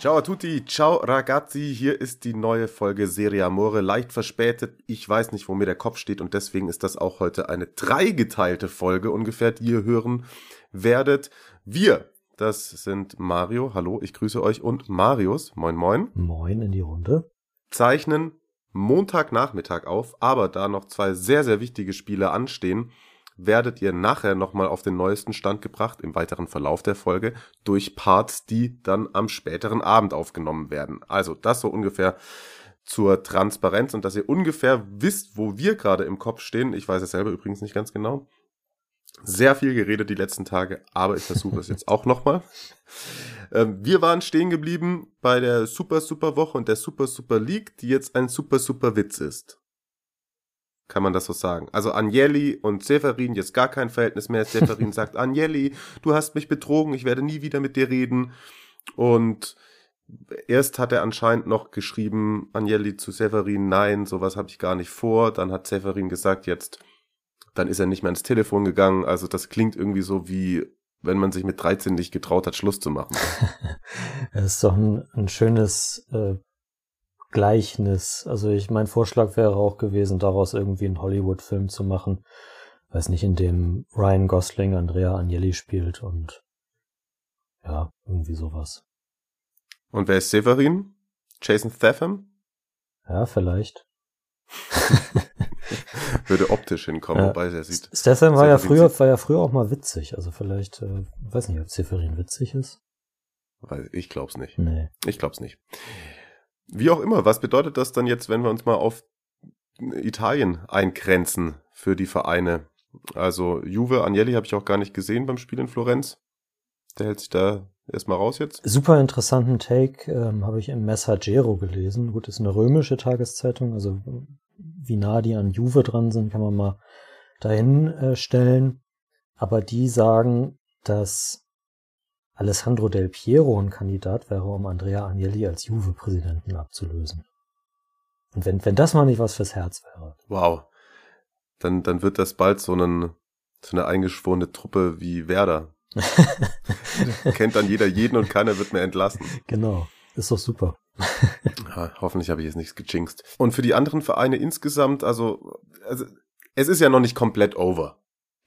Ciao a tutti, ciao ragazzi, hier ist die neue Folge Serie Amore, leicht verspätet, ich weiß nicht, wo mir der Kopf steht und deswegen ist das auch heute eine dreigeteilte Folge ungefähr, die ihr hören werdet. Wir, das sind Mario, hallo, ich grüße euch und Marius, moin moin. Moin in die Runde. Zeichnen Montagnachmittag auf, aber da noch zwei sehr, sehr wichtige Spiele anstehen, werdet ihr nachher nochmal auf den neuesten Stand gebracht im weiteren Verlauf der Folge durch Parts, die dann am späteren Abend aufgenommen werden. Also das so ungefähr zur Transparenz und dass ihr ungefähr wisst, wo wir gerade im Kopf stehen. Ich weiß es selber übrigens nicht ganz genau. Sehr viel geredet die letzten Tage, aber ich versuche es jetzt auch nochmal. Ähm, wir waren stehen geblieben bei der Super Super Woche und der Super Super League, die jetzt ein Super Super Witz ist kann man das so sagen. Also Agnelli und Severin, jetzt gar kein Verhältnis mehr. Severin sagt, Agnelli, du hast mich betrogen, ich werde nie wieder mit dir reden. Und erst hat er anscheinend noch geschrieben, Agnelli zu Severin, nein, sowas habe ich gar nicht vor. Dann hat Severin gesagt, jetzt, dann ist er nicht mehr ins Telefon gegangen. Also das klingt irgendwie so wie, wenn man sich mit 13 nicht getraut hat, Schluss zu machen. Es ist doch ein, ein schönes äh, Gleichnis. Also ich, mein Vorschlag wäre auch gewesen, daraus irgendwie einen Hollywood-Film zu machen. Weiß nicht, in dem Ryan Gosling Andrea Agnelli spielt und ja, irgendwie sowas. Und wer ist Severin? Jason Statham? Ja, vielleicht. Würde optisch hinkommen, Ja. wobei er sieht. Statham war ja früher, war ja früher auch mal witzig. Also vielleicht, äh, weiß nicht, ob Severin witzig ist. Weil ich glaub's nicht. Nee. Ich glaub's nicht. Wie auch immer, was bedeutet das dann jetzt, wenn wir uns mal auf Italien eingrenzen für die Vereine? Also Juve, Agnelli habe ich auch gar nicht gesehen beim Spiel in Florenz. Der hält sich da erstmal raus jetzt. Super interessanten Take ähm, habe ich im Messaggero gelesen. Gut, ist eine römische Tageszeitung, also wie nah die an Juve dran sind, kann man mal dahin äh, stellen. Aber die sagen, dass Alessandro Del Piero ein Kandidat wäre, um Andrea Agnelli als Juve-Präsidenten abzulösen. Und wenn, wenn das mal nicht was fürs Herz wäre. Wow. Dann, dann wird das bald so, einen, so eine eingeschworene Truppe wie Werder. Kennt dann jeder jeden und keiner wird mehr entlassen. Genau, ist doch super. Ja, hoffentlich habe ich jetzt nichts gejinxt. Und für die anderen Vereine insgesamt, also, also es ist ja noch nicht komplett over,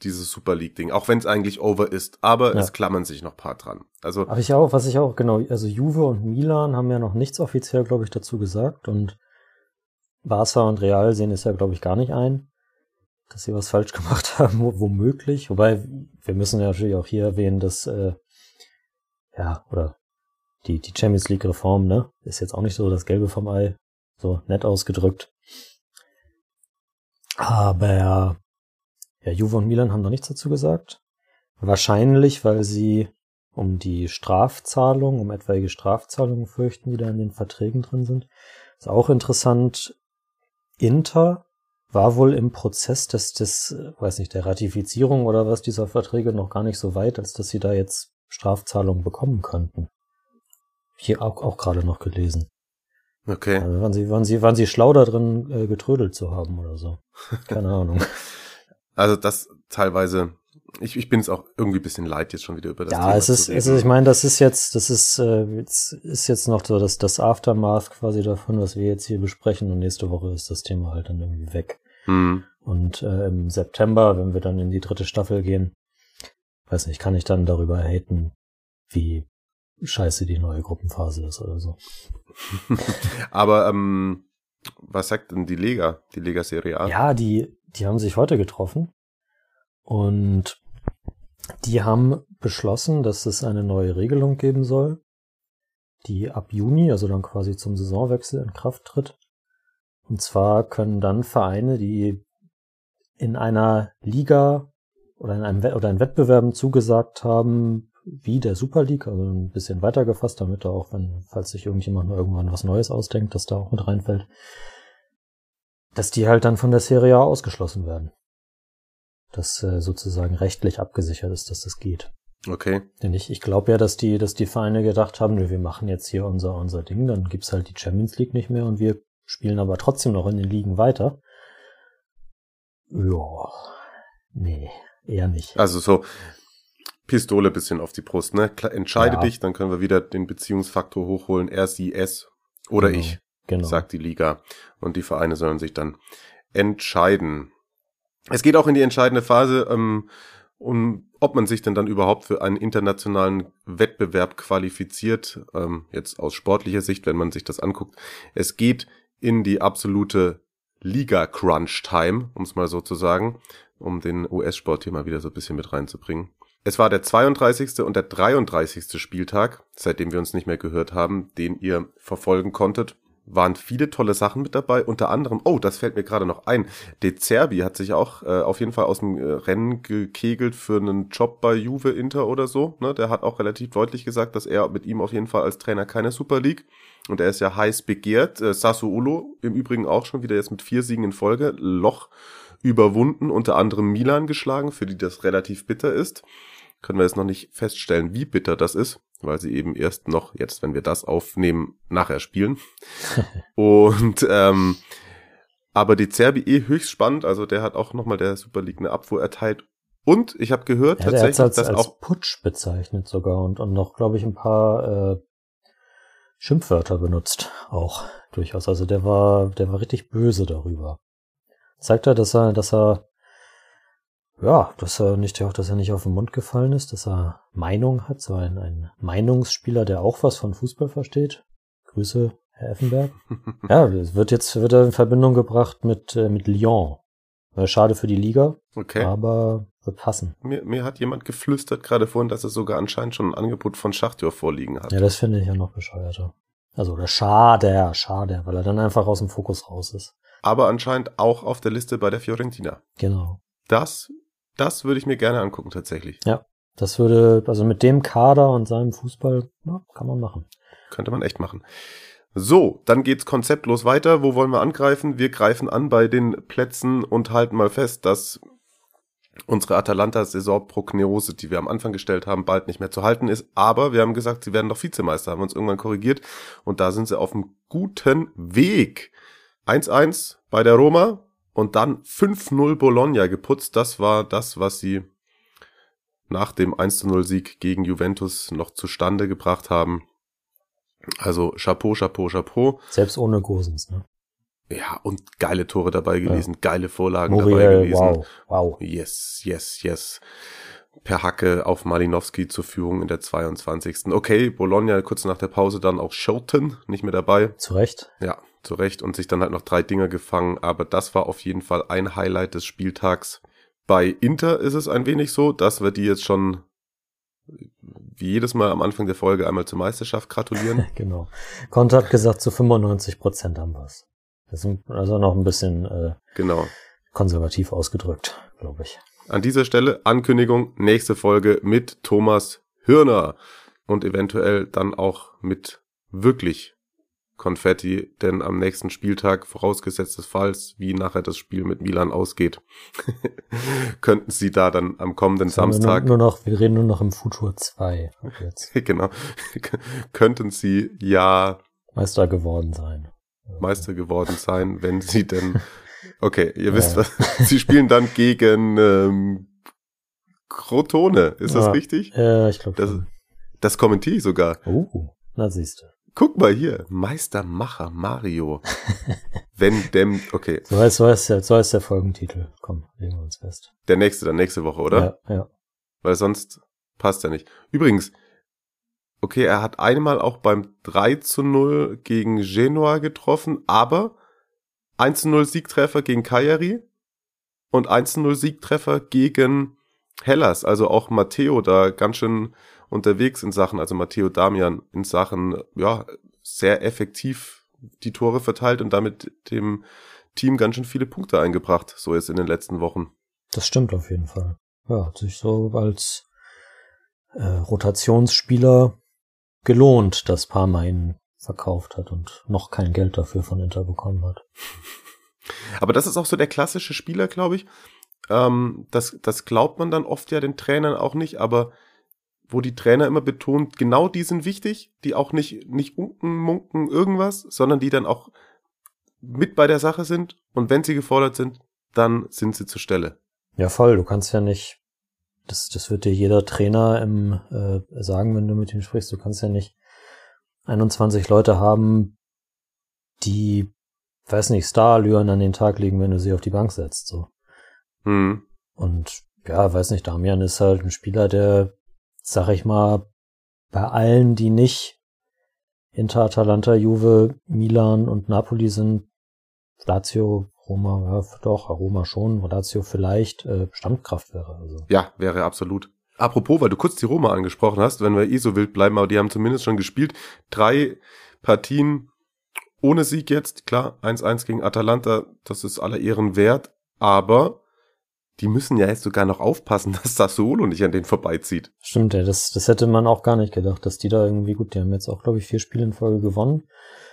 dieses Super League-Ding, auch wenn es eigentlich over ist, aber Ja. es klammern sich noch paar dran. Also, Aber ich auch, was ich auch, genau, also Juve und Milan haben ja noch nichts offiziell, glaube ich, dazu gesagt und Barca und Real sehen es ja, glaube ich, gar nicht ein, dass sie was falsch gemacht haben, wo- womöglich. Wobei, wir müssen ja natürlich auch hier erwähnen, dass, äh, ja, oder die, die Champions League Reform, ne, ist jetzt auch nicht so das Gelbe vom Ei, so nett ausgedrückt. Aber, ja, Juve und Milan haben noch nichts dazu gesagt. Wahrscheinlich, weil sie um die Strafzahlung, um etwaige Strafzahlungen fürchten, die da in den Verträgen drin sind. Ist auch interessant. Inter war wohl im Prozess des, des, weiß nicht, der Ratifizierung oder was dieser Verträge noch gar nicht so weit, als dass sie da jetzt Strafzahlungen bekommen könnten. Hier auch, auch gerade noch gelesen. okay. Also waren sie, waren sie, waren sie schlau da drin, äh, getrödelt zu haben oder so. Keine Ahnung. Also das teilweise, ich, ich bin es auch irgendwie ein bisschen leid, jetzt schon wieder über das ja, Thema es ist, es ist, ich meine, das ist jetzt, das ist, äh, jetzt, ist jetzt noch so das, das Aftermath quasi davon, was wir jetzt hier besprechen und nächste Woche ist das Thema halt dann irgendwie weg. Hm. Und äh, im September, wenn wir dann in die dritte Staffel gehen, weiß nicht, kann ich dann darüber haten, wie scheiße die neue Gruppenphase ist oder so. Aber ähm, was sagt denn die Lega, die Lega Serie A? Ja, die, die haben sich heute getroffen und die haben beschlossen, dass es eine neue Regelung geben soll, die ab Juni, also dann quasi zum Saisonwechsel in Kraft tritt. Und zwar können dann Vereine, die in einer Liga oder in einem oder in Wettbewerben zugesagt haben, wie der Super League, also ein bisschen weiter gefasst, damit da auch, wenn, falls sich irgendjemand mal irgendwann was Neues ausdenkt, dass da auch mit reinfällt, dass die halt dann von der Serie A ausgeschlossen werden. Dass äh, sozusagen rechtlich abgesichert ist, dass das geht. Okay. Denn ich, ich glaube ja, dass die, dass die Vereine gedacht haben, wir machen jetzt hier unser, unser Ding, dann gibt's halt die Champions League nicht mehr und wir spielen aber trotzdem noch in den Ligen weiter. Ja, nee, eher nicht. Also so Pistole bisschen auf die Brust, ne? Entscheide Ja. dich, dann können wir wieder den Beziehungsfaktor hochholen. Er, sie, es oder Genau, ich, Genau. sagt die Liga. Und die Vereine sollen sich dann entscheiden. Es geht auch in die entscheidende Phase, ähm, um, ob man sich denn dann überhaupt für einen internationalen Wettbewerb qualifiziert, ähm, jetzt aus sportlicher Sicht, wenn man sich das anguckt. Es geht in die absolute Liga-Crunch-Time, um es mal so zu sagen, um den US-Sport hier mal wieder so ein bisschen mit reinzubringen. Es war der 32. und der 33. Spieltag, seitdem wir uns nicht mehr gehört haben, den ihr verfolgen konntet. Waren viele tolle Sachen mit dabei, unter anderem, oh, das fällt mir gerade noch ein, De Zerbi hat sich auch äh, auf jeden Fall aus dem äh, Rennen gekegelt für einen Job bei Juve Inter oder so. Ne? Der hat auch relativ deutlich gesagt, dass er mit ihm auf jeden Fall als Trainer keine Super League und er ist ja heiß begehrt. Äh, Sassuolo im Übrigen auch schon wieder jetzt mit vier Siegen in Folge, Loch überwunden, unter anderem Milan geschlagen, für die das relativ bitter ist. Können wir jetzt noch nicht feststellen, wie bitter das ist, weil sie eben erst noch, jetzt wenn wir das aufnehmen, nachher spielen. Und ähm, aber die Zerbi eh höchst spannend, also der hat auch nochmal der Super League eine Abfuhr erteilt. Und ich habe gehört Ja, tatsächlich, als, dass als auch Putsch bezeichnet sogar und, und noch, glaube ich, ein paar äh, Schimpfwörter benutzt auch durchaus. Also der war, der war richtig böse darüber. Zeigt er, dass er, dass er, ja, dass er nicht, auch, dass er nicht auf den Mund gefallen ist, dass er Meinung hat, so ein, ein Meinungsspieler, der auch was von Fußball versteht. Grüße, Herr Effenberg. ja, wird jetzt wird er in Verbindung gebracht mit, äh, mit Lyon. Äh, Schade für die Liga, okay. aber wird passen. Mir, mir hat jemand geflüstert gerade vorhin, dass er sogar anscheinend schon ein Angebot von Schachtjör vorliegen hat. Ja, das finde ich ja noch bescheuerter. Also, oder schade, schade, weil er dann einfach aus dem Fokus raus ist. Aber anscheinend auch auf der Liste bei der Fiorentina. Genau. Das, das würde ich mir gerne angucken tatsächlich. Das würde, also mit dem Kader und seinem Fußball, ja, kann man machen. Könnte man echt machen. So, dann geht's konzeptlos weiter. Wo wollen wir angreifen? Wir greifen an bei den Plätzen und halten mal fest, dass unsere Atalanta-Saisonprognose, die wir am Anfang gestellt haben, bald nicht mehr zu halten ist. Aber wir haben gesagt, sie werden doch Vizemeister, haben uns irgendwann korrigiert. Und da sind sie auf einem guten Weg. 1-1 bei der Roma und dann 5-0 Bologna geputzt. Das war das, was sie nach dem 1-0-Sieg gegen Juventus noch zustande gebracht haben. Also Chapeau, Chapeau, Chapeau. Selbst ohne Gosens, ne? Ja, und geile Tore dabei gewesen, geile Vorlagen dabei Muriel, gewesen. wow, wow. Yes, yes, yes. Per Hacke auf Malinowski zur Führung in der 22. Okay, Bologna kurz nach der Pause dann auch Shilton nicht mehr dabei. Zu Recht. Ja, zu Recht und sich dann halt noch drei Dinger gefangen. Aber das war auf jeden Fall ein Highlight des Spieltags. Bei Inter ist es ein wenig so, dass wir die jetzt schon wie jedes Mal am Anfang der Folge einmal zur Meisterschaft gratulieren. Genau. Conte hat gesagt, zu 95 Prozent haben. Das ist also noch ein bisschen äh, genau. konservativ ausgedrückt, glaube ich. An dieser Stelle Ankündigung, nächste Folge mit Thomas Hürner und eventuell dann auch mit wirklich Konfetti, denn am nächsten Spieltag, vorausgesetzt des Falls, wie nachher das Spiel mit Milan ausgeht, könnten Sie da dann am kommenden wir Samstag, Nur, nur noch, wir reden nur noch im Futur 2 ab jetzt. genau, könnten Sie ja Meister geworden sein. Meister geworden sein, wenn Sie denn, okay, ihr Ja. wisst was, Sie spielen dann gegen ähm, Crotone, ist das Ja. richtig? Äh, ich glaube Das, das kommentiere ich sogar. Oh, na siehste. Guck mal hier, Meistermacher Mario. Wenn dem, okay, So heißt, so heißt, der, so heißt der Folgentitel. Komm, legen wir uns fest. der nächste dann nächste Woche, oder? Ja, ja. Weil sonst passt er nicht. Übrigens, okay, er hat einmal auch beim 3 zu 0 gegen Genoa getroffen, aber 1 zu 0 Siegtreffer gegen Cagliari und 1 zu 0 Siegtreffer gegen Hellas. Also auch Matteo da ganz schön unterwegs in Sachen, also Matteo Damian in Sachen, ja, sehr effektiv die Tore verteilt und damit dem Team ganz schön viele Punkte eingebracht, so jetzt in den letzten Wochen. Das stimmt auf jeden Fall. Ja, hat sich so als äh, Rotationsspieler gelohnt, dass Parma ihn verkauft hat und noch kein Geld dafür von Inter bekommen hat. Aber das ist auch so der klassische Spieler, glaube ich. Ähm, das, das glaubt man dann oft ja den Trainern auch nicht, aber wo die Trainer immer betont, genau die sind wichtig, die auch nicht, nicht unken, munken, irgendwas, sondern die dann auch mit bei der Sache sind und wenn sie gefordert sind, dann sind sie zur Stelle. Ja, voll. Du kannst ja nicht, das, das wird dir jeder Trainer im, äh, sagen, wenn du mit ihm sprichst. Du kannst ja nicht 21 Leute haben, die, weiß nicht, Starallüren an den Tag legen, wenn du sie auf die Bank setzt, so. Hm. Und ja, weiß nicht, Damian ist halt ein Spieler, der, sag ich mal, bei allen, die nicht Inter, Atalanta, Juve, Milan und Napoli sind, Lazio, Roma, ja, doch, Roma schon, Lazio vielleicht, äh, Stammkraft wäre. Also. Ja, wäre absolut. Apropos, weil du kurz die Roma angesprochen hast, wenn wir eh so wild bleiben, aber die haben zumindest schon gespielt. Drei Partien ohne Sieg jetzt, klar, 1-1 gegen Atalanta, das ist aller Ehren wert, aber die müssen ja jetzt sogar noch aufpassen, dass Sassuolo nicht an denen vorbeizieht. Stimmt, ja, das, das hätte man auch gar nicht gedacht, dass die da irgendwie gut, die haben jetzt auch, glaube ich, vier Spiele in Folge gewonnen.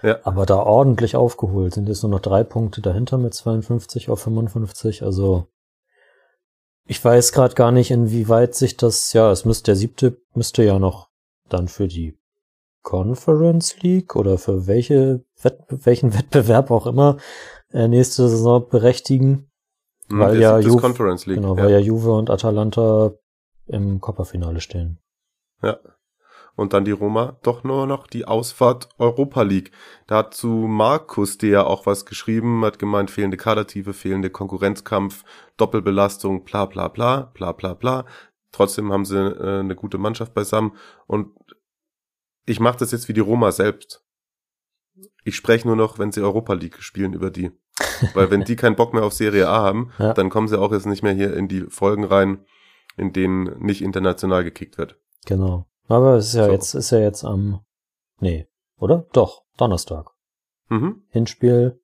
Ja. Aber da ordentlich aufgeholt, sind jetzt nur noch drei Punkte dahinter mit 52 auf 55, also ich weiß gerade gar nicht, inwieweit sich das, ja, es müsste, der siebte müsste ja noch dann für die Conference League oder für welche, welchen Wettbewerb auch immer äh, nächste Saison berechtigen. Hm, weil ja Juve, Conference League. genau, ja. weil ja Juve und Atalanta im Copperfinale stehen. Ja. Und dann die Roma doch nur noch die Ausfahrt Europa League. Da hat zu Markus der ja auch was geschrieben, hat gemeint, fehlende Kadertiefe, fehlende Konkurrenzkampf, Doppelbelastung, bla bla bla, bla bla bla. Trotzdem haben sie äh, eine gute Mannschaft beisammen. Und ich mache das jetzt wie die Roma selbst. Ich spreche nur noch, wenn sie Europa League spielen, über die. Weil wenn die keinen Bock mehr auf Serie A haben, Ja. dann kommen sie auch jetzt nicht mehr hier in die Folgen rein, in denen nicht international gekickt wird. Genau. Aber es ist ja So. jetzt, ist ja jetzt am, nee, oder? Doch, Donnerstag. Mhm. Hinspiel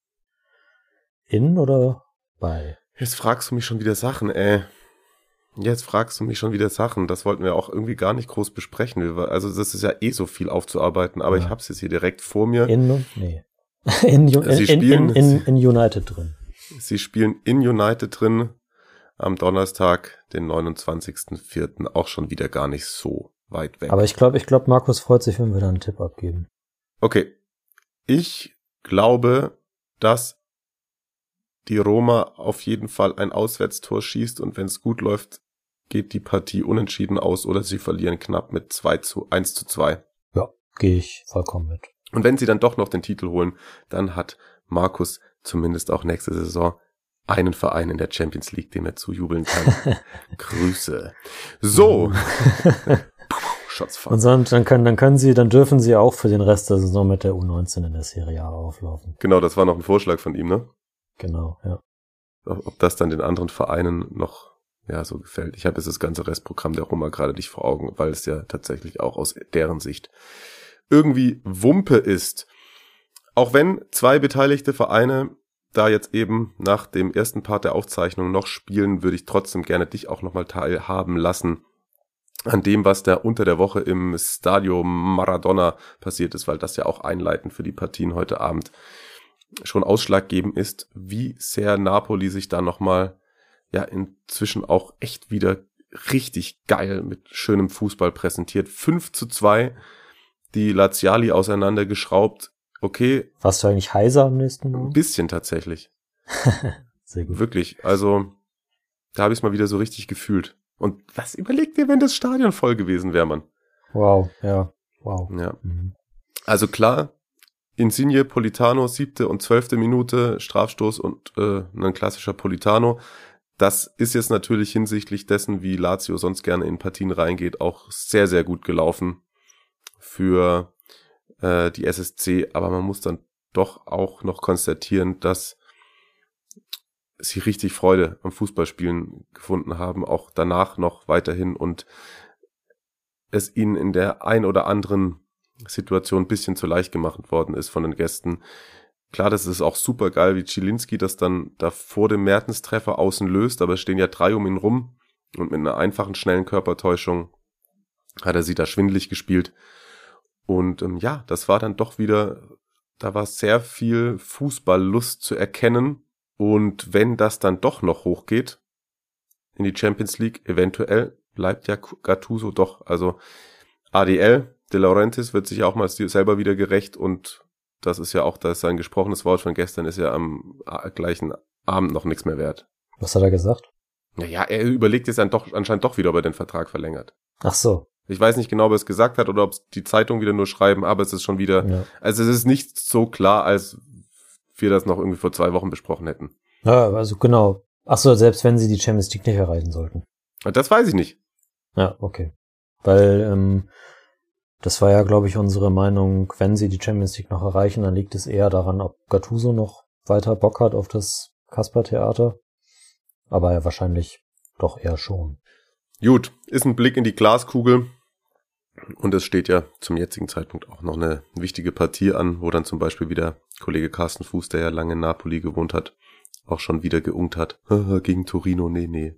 in oder bei? Jetzt fragst du mich schon wieder Sachen, ey. Jetzt fragst du mich schon wieder Sachen. Das wollten wir auch irgendwie gar nicht groß besprechen. Wir- Also das ist ja eh so viel aufzuarbeiten, aber Ja. ich hab's jetzt hier direkt vor mir. In, nee. In, in, spielen- in, in United drin. Sie spielen in United drin am Donnerstag, den 29.04. Auch schon wieder gar nicht so weit weg. Aber ich glaube, ich glaube, Markus freut sich, wenn wir da einen Tipp abgeben. Okay. Ich glaube, dass die Roma auf jeden Fall ein Auswärtstor schießt und wenn es gut läuft, geht die Partie unentschieden aus oder sie verlieren knapp mit 2 zu 1 zu 2. Ja, gehe ich vollkommen mit. Und wenn sie dann doch noch den Titel holen, dann hat Markus zumindest auch nächste Saison einen Verein in der Champions League, dem er zujubeln kann. Grüße. So. Shots Und fired. so, dann können, dann können sie, dann dürfen sie auch für den Rest der Saison mit der U19 in der Serie A auflaufen. Genau, das war noch ein Vorschlag von ihm, ne? Genau, ja. ob ob das dann den anderen Vereinen noch ja so gefällt. Ich habe jetzt das ganze Restprogramm der Roma gerade nicht vor Augen, weil es ja tatsächlich auch aus deren Sicht irgendwie Wumpe ist. Auch wenn zwei beteiligte Vereine da jetzt eben nach dem ersten Part der Aufzeichnung noch spielen, würde ich trotzdem gerne dich auch nochmal teilhaben lassen an dem, was da unter der Woche im Stadio Maradona passiert ist, weil das ja auch einleitend für die Partien heute Abend schon ausschlaggebend ist, wie sehr Napoli sich da nochmal ja inzwischen auch echt wieder richtig geil mit schönem Fußball präsentiert. 5 zu 2, die Laziali auseinandergeschraubt. Okay, Warst du eigentlich heiser am nächsten ein Morgen? bisschen tatsächlich. Sehr gut. Wirklich. Also, da habe ich es mal wieder so richtig gefühlt. Und was überlegt ihr, wenn das Stadion voll gewesen wäre, Mann? Wow, ja, wow. Ja. Mhm. Also klar, Insigne, Politano, siebte und zwölfte Minute, Strafstoß und äh, ein klassischer Politano. Das ist jetzt natürlich hinsichtlich dessen, wie Lazio sonst gerne in Partien reingeht, auch sehr, sehr gut gelaufen für äh, die SSC. Aber man muss dann doch auch noch konstatieren, dass sie richtig Freude am Fußballspielen gefunden haben, auch danach noch weiterhin und es ihnen in der ein oder anderen Situation ein bisschen zu leicht gemacht worden ist von den Gästen. Klar, das ist auch super geil, wie Zielinski das dann da vor dem Mertenstreffer außen löst, aber es stehen ja drei um ihn rum und mit einer einfachen, schnellen Körpertäuschung hat er sie da schwindelig gespielt. Und ähm, ja, das war dann doch wieder, da war sehr viel Fußballlust zu erkennen. Und wenn das dann doch noch hochgeht in die Champions League, eventuell bleibt ja Gattuso doch. Also ADL, De Laurentiis wird sich auch mal selber wieder gerecht und das ist ja auch das sein gesprochenes Wort von gestern ist ja am gleichen Abend noch nichts mehr wert. Was hat er gesagt? Naja, er überlegt jetzt dann doch, anscheinend doch wieder, ob er den Vertrag verlängert. Ach so. Ich weiß nicht genau, ob er es gesagt hat oder ob es die Zeitung wieder nur schreiben, aber es ist schon wieder, ja. also es ist nicht so klar, als wir das noch irgendwie vor zwei Wochen besprochen hätten. Ja, also genau. Ach so, selbst wenn sie die Champions League nicht erreichen sollten. Das weiß ich nicht. Ja, okay. Weil ähm, das war ja, glaube ich, unsere Meinung, wenn sie die Champions League noch erreichen, dann liegt es eher daran, ob Gattuso noch weiter Bock hat auf das Kasper-Theater. Aber ja, wahrscheinlich doch eher schon. Gut, ist ein Blick in die Glaskugel. Und es steht ja zum jetzigen Zeitpunkt auch noch eine wichtige Partie an, wo dann zum Beispiel wieder Kollege Carsten Fuß, der ja lange in Napoli gewohnt hat, auch schon wieder geunkt hat. Gegen Torino, nee, nee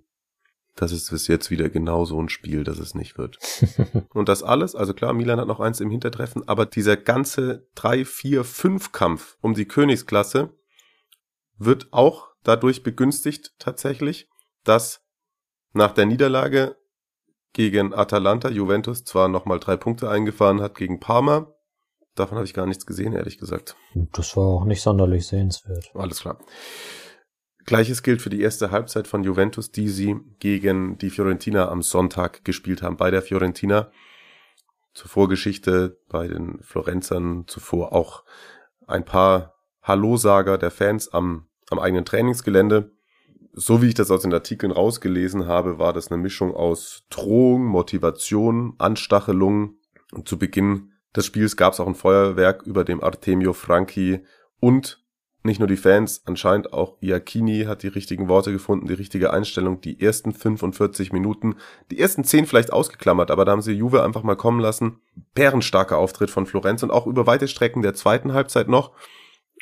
das ist bis jetzt wieder genau so ein Spiel, dass es nicht wird. und das alles, also klar, Milan hat noch eins im Hintertreffen, aber dieser ganze 3, 4, 5 Kampf um die Königsklasse wird auch dadurch begünstigt tatsächlich, dass nach der Niederlage gegen Atalanta Juventus zwar nochmal drei Punkte eingefahren hat gegen Parma. Davon habe ich gar nichts gesehen, ehrlich gesagt. Das war auch nicht sonderlich sehenswert. Alles klar. Gleiches gilt für die erste Halbzeit von Juventus, die sie gegen die Fiorentina am Sonntag gespielt haben. Bei der Fiorentina zur Vorgeschichte bei den Florenzern zuvor auch ein paar Hallo-Sager der Fans am, am eigenen Trainingsgelände. So wie ich das aus den Artikeln rausgelesen habe, war das eine Mischung aus Drohung, Motivation, Anstachelung. Und zu Beginn des Spiels gab es auch ein Feuerwerk über dem Artemio Franchi und nicht nur die Fans, anscheinend auch Iacchini hat die richtigen Worte gefunden, die richtige Einstellung, die ersten 45 Minuten, die ersten 10 vielleicht ausgeklammert, aber da haben sie Juve einfach mal kommen lassen. Bärenstarker Auftritt von Florenz und auch über weite Strecken der zweiten Halbzeit noch.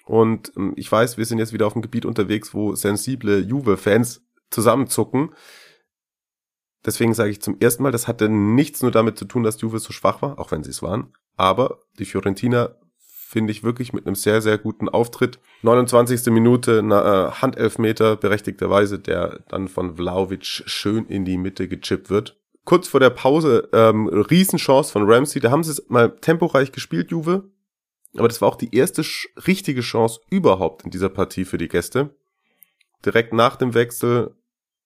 Und ähm, ich weiß, wir sind jetzt wieder auf dem Gebiet unterwegs, wo sensible Juve-Fans zusammenzucken. Deswegen sage ich zum ersten Mal, das hatte nichts nur damit zu tun, dass Juve so schwach war, auch wenn sie es waren. Aber die Fiorentina finde ich wirklich mit einem sehr, sehr guten Auftritt. 29. Minute, na, äh, Handelfmeter, berechtigterweise, der dann von Vlaovic schön in die Mitte gechippt wird. Kurz vor der Pause, ähm, Riesenchance von Ramsey, da haben sie es mal temporeich gespielt, Juve. Aber das war auch die erste richtige Chance überhaupt in dieser Partie für die Gäste. Direkt nach dem Wechsel,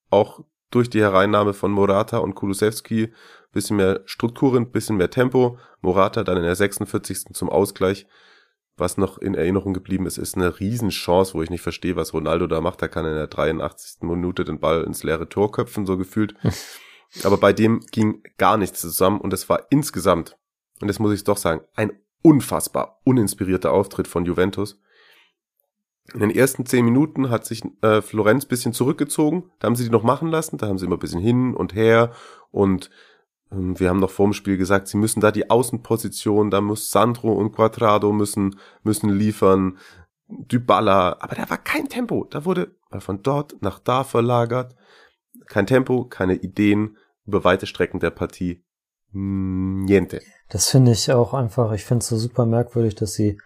auch durch die Hereinnahme von Morata und Kulusewski, bisschen mehr Strukturen, bisschen mehr Tempo. Morata dann in der 46. zum Ausgleich was noch in Erinnerung geblieben ist, ist eine Riesenchance, wo ich nicht verstehe, was Ronaldo da macht. Er kann in der 83. Minute den Ball ins leere Tor köpfen, so gefühlt. Aber bei dem ging gar nichts zusammen und es war insgesamt, und das muss ich doch sagen, ein unfassbar uninspirierter Auftritt von Juventus. In den ersten zehn Minuten hat sich äh, Florenz bisschen zurückgezogen, da haben sie die noch machen lassen, da haben sie immer ein bisschen hin und her und ähm, wir haben noch vor dem Spiel gesagt, sie müssen da die Außenposition, da muss Sandro und Quadrado müssen, müssen liefern, Dybala, aber da war kein Tempo. Da wurde von dort nach da verlagert. Kein Tempo, keine Ideen über weite Strecken der Partie. Niente. Das finde ich auch einfach, ich finde es so super merkwürdig, dass sie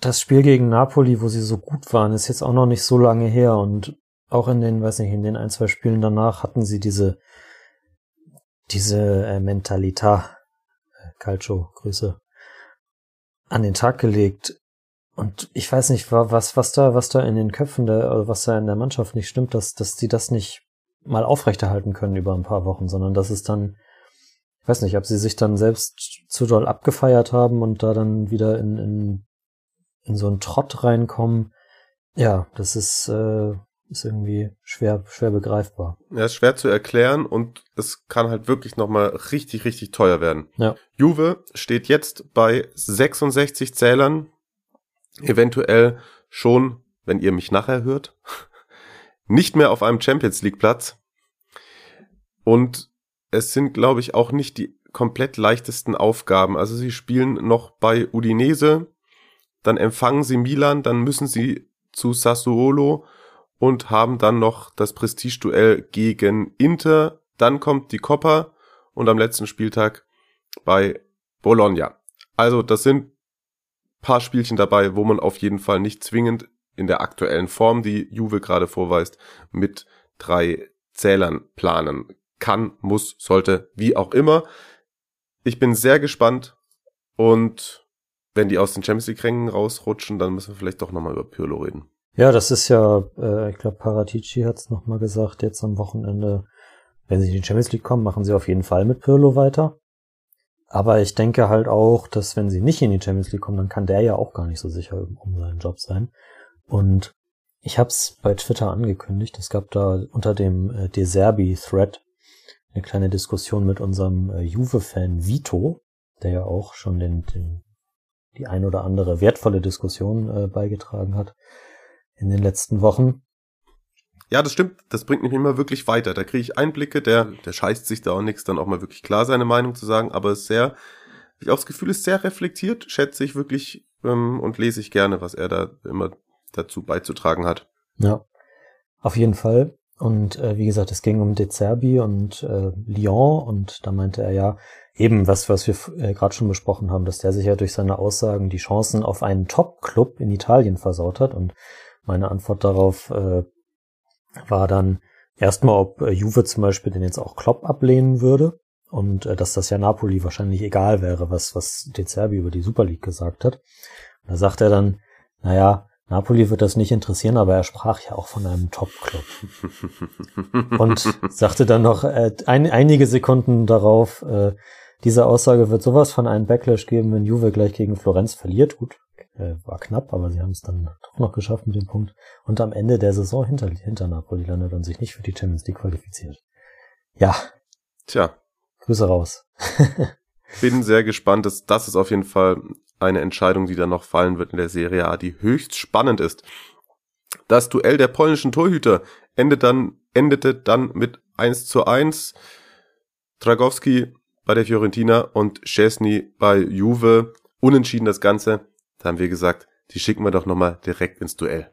das Spiel gegen Napoli, wo sie so gut waren, ist jetzt auch noch nicht so lange her und auch in den, weiß nicht, in den ein, zwei Spielen danach hatten sie diese diese äh, Mentalita, äh, Calcio, Grüße, an den Tag gelegt. Und ich weiß nicht, was, was da, was da in den Köpfen der, was da in der Mannschaft nicht stimmt, dass, dass die das nicht mal aufrechterhalten können über ein paar Wochen, sondern dass es dann, ich weiß nicht, ob sie sich dann selbst zu doll abgefeiert haben und da dann wieder in, in, in so einen Trott reinkommen. Ja, das ist, äh, ist irgendwie schwer, schwer begreifbar. Ja, ist schwer zu erklären und es kann halt wirklich nochmal richtig, richtig teuer werden. Ja. Juve steht jetzt bei 66 Zählern, eventuell schon, wenn ihr mich nachher hört, nicht mehr auf einem Champions League Platz. Und es sind, glaube ich, auch nicht die komplett leichtesten Aufgaben. Also sie spielen noch bei Udinese, dann empfangen sie Milan, dann müssen sie zu Sassuolo, und haben dann noch das Prestigeduell gegen Inter. Dann kommt die Coppa und am letzten Spieltag bei Bologna. Also das sind paar Spielchen dabei, wo man auf jeden Fall nicht zwingend in der aktuellen Form, die Juve gerade vorweist, mit drei Zählern planen kann, muss, sollte, wie auch immer. Ich bin sehr gespannt und wenn die aus den Champions League Rängen rausrutschen, dann müssen wir vielleicht doch nochmal über Pirlo reden. Ja, das ist ja, äh, ich glaube, Paratici hat es nochmal gesagt, jetzt am Wochenende, wenn sie in die Champions League kommen, machen sie auf jeden Fall mit Pirlo weiter. Aber ich denke halt auch, dass wenn sie nicht in die Champions League kommen, dann kann der ja auch gar nicht so sicher um seinen Job sein. Und ich habe es bei Twitter angekündigt. Es gab da unter dem äh, Deserbi-Thread eine kleine Diskussion mit unserem äh, Juve-Fan Vito, der ja auch schon den, den, die ein oder andere wertvolle Diskussion äh, beigetragen hat in den letzten Wochen. Ja, das stimmt. Das bringt mich immer wirklich weiter. Da kriege ich Einblicke, der, der scheißt sich da auch nichts, dann auch mal wirklich klar seine Meinung zu sagen, aber es ist sehr, ich auch das Gefühl, ist sehr reflektiert, schätze ich wirklich ähm, und lese ich gerne, was er da immer dazu beizutragen hat. Ja, auf jeden Fall. Und äh, wie gesagt, es ging um De Zerbi und äh, Lyon und da meinte er ja eben was, was wir äh, gerade schon besprochen haben, dass der sich ja durch seine Aussagen die Chancen auf einen Top-Club in Italien versaut hat. Und meine Antwort darauf äh, war dann erstmal, ob äh, Juve zum Beispiel den jetzt auch Klopp ablehnen würde und äh, dass das ja Napoli wahrscheinlich egal wäre, was, was De Zerbi über die Super League gesagt hat. da sagt er dann, naja, Napoli wird das nicht interessieren, aber er sprach ja auch von einem Top-Club. und sagte dann noch äh, ein, einige Sekunden darauf, äh, diese Aussage wird sowas von einem Backlash geben, wenn Juve gleich gegen Florenz verliert. Gut, äh, war knapp, aber sie haben es dann doch noch geschafft mit dem Punkt. Und am Ende der Saison hinter, hinter Napoli landet und sich nicht für die Champions League qualifiziert. Ja. Tja. Grüße raus. Bin sehr gespannt. Das, das ist auf jeden Fall eine Entscheidung, die dann noch fallen wird in der Serie A, die höchst spannend ist. Das Duell der polnischen Torhüter endet dann, endete dann mit 1 zu 1. Dragowski bei der Fiorentina und Chesney bei Juve. Unentschieden das Ganze. Da haben wir gesagt, die schicken wir doch nochmal direkt ins Duell.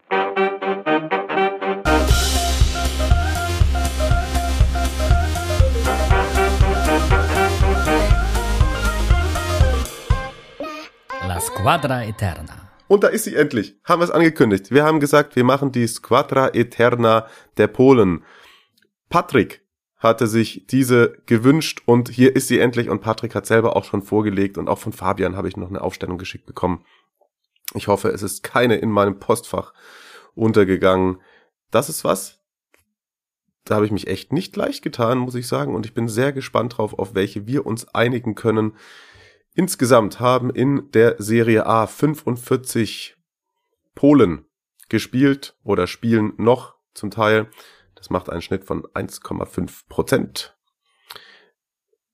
Squadra Eterna. Und da ist sie endlich. Haben wir es angekündigt. Wir haben gesagt, wir machen die Squadra Eterna der Polen. Patrick hatte sich diese gewünscht und hier ist sie endlich und Patrick hat selber auch schon vorgelegt und auch von Fabian habe ich noch eine Aufstellung geschickt bekommen. Ich hoffe, es ist keine in meinem Postfach untergegangen. Das ist was, da habe ich mich echt nicht leicht getan, muss ich sagen, und ich bin sehr gespannt drauf, auf welche wir uns einigen können. Insgesamt haben in der Serie A 45 Polen gespielt oder spielen noch zum Teil. Das macht einen Schnitt von 1,5 Prozent.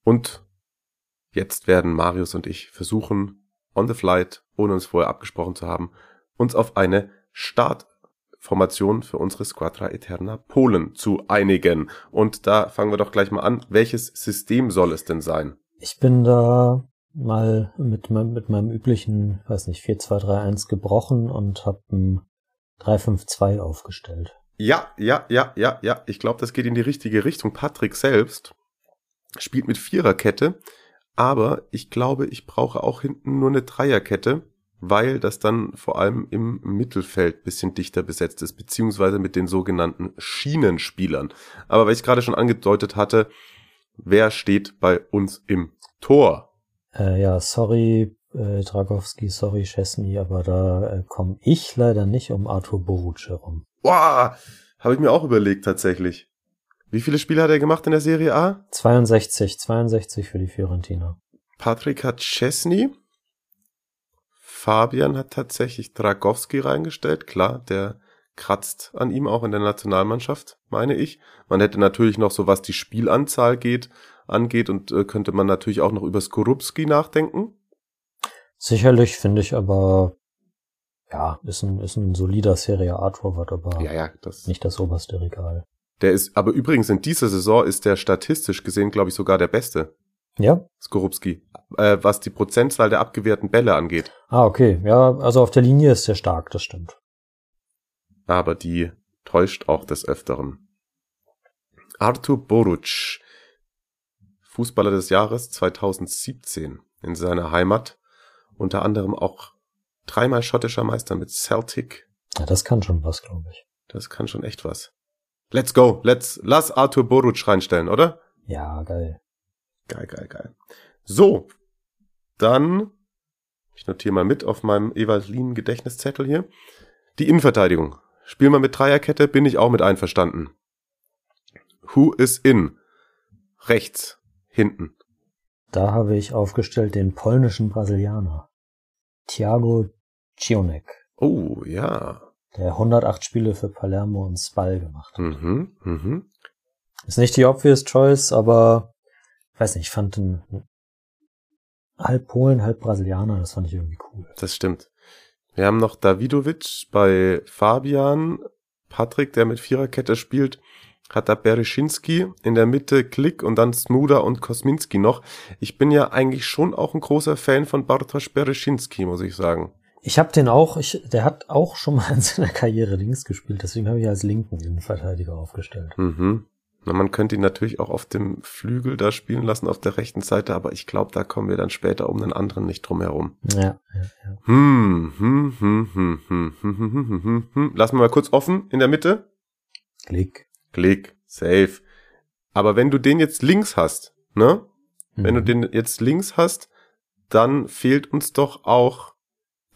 Und jetzt werden Marius und ich versuchen, on the flight, ohne uns vorher abgesprochen zu haben, uns auf eine Startformation für unsere Squadra Eterna Polen zu einigen. Und da fangen wir doch gleich mal an. Welches System soll es denn sein? Ich bin da mal mit, mit meinem üblichen, weiß nicht, 4-2-3-1 gebrochen und habe ein 3-5-2 aufgestellt. Ja, ja, ja, ja, ja. Ich glaube, das geht in die richtige Richtung. Patrick selbst spielt mit Viererkette, aber ich glaube, ich brauche auch hinten nur eine Dreierkette, weil das dann vor allem im Mittelfeld bisschen dichter besetzt ist, beziehungsweise mit den sogenannten Schienenspielern. Aber weil ich gerade schon angedeutet hatte, wer steht bei uns im Tor? Äh, ja, sorry, äh, Dragowski, sorry, Chesney, aber da äh, komme ich leider nicht um Arthur Boruc herum. Boah, habe ich mir auch überlegt tatsächlich. Wie viele Spiele hat er gemacht in der Serie A? 62, 62 für die Fiorentina. Patrick hat Chesney. Fabian hat tatsächlich Dragowski reingestellt. Klar, der kratzt an ihm auch in der Nationalmannschaft, meine ich. Man hätte natürlich noch so, was die Spielanzahl geht, angeht und äh, könnte man natürlich auch noch über Skorupski nachdenken. Sicherlich finde ich aber, ja, ist ein, ist ein solider Serie A-Torwart, aber ja, ja, das nicht das oberste Regal. Der ist, aber übrigens in dieser Saison ist der statistisch gesehen, glaube ich, sogar der Beste. Ja. Skorupski, äh, was die Prozentzahl der abgewehrten Bälle angeht. Ah, okay. Ja, also auf der Linie ist der stark, das stimmt. Aber die täuscht auch des Öfteren. Artur Boruc Fußballer des Jahres 2017 in seiner Heimat. Unter anderem auch dreimal schottischer Meister mit Celtic. Ja, das kann schon was, glaube ich. Das kann schon echt was. Let's go. Let's, lass Arthur Boruc reinstellen, oder? Ja, geil. Geil, geil, geil. So. Dann, ich notiere mal mit auf meinem Evalin Gedächtniszettel hier. Die Innenverteidigung. Spielen wir mit Dreierkette, bin ich auch mit einverstanden. Who is in? Rechts. Hinten. Da habe ich aufgestellt den polnischen Brasilianer. Thiago Cionek. Oh, ja. Der 108 Spiele für Palermo und Spal gemacht hat. Mhm, mhm. Ist nicht die obvious choice, aber weiß nicht, ich fand den halb Polen, halb Brasilianer, das fand ich irgendwie cool. Das stimmt. Wir haben noch Davidovic bei Fabian, Patrick, der mit Viererkette spielt, hat da Bereschinski, in der Mitte Klick und dann Smuda und Kosminski noch. Ich bin ja eigentlich schon auch ein großer Fan von Bartosz Bereschinski, muss ich sagen. Ich habe den auch, ich, der hat auch schon mal in seiner Karriere links gespielt, deswegen habe ich als linken Innenverteidiger aufgestellt. Mhm. Na, man könnte ihn natürlich auch auf dem Flügel da spielen lassen, auf der rechten Seite, aber ich glaube, da kommen wir dann später um den anderen nicht drum herum. Ja, ja, ja. Hm, hm, hm, hm, hm, hm, hm, hm, hm, hm. Lassen wir mal kurz offen in der Mitte. Klick. Klick, safe. Aber wenn du den jetzt links hast, ne? Wenn du Mhm. den jetzt links hast, dann fehlt uns doch auch,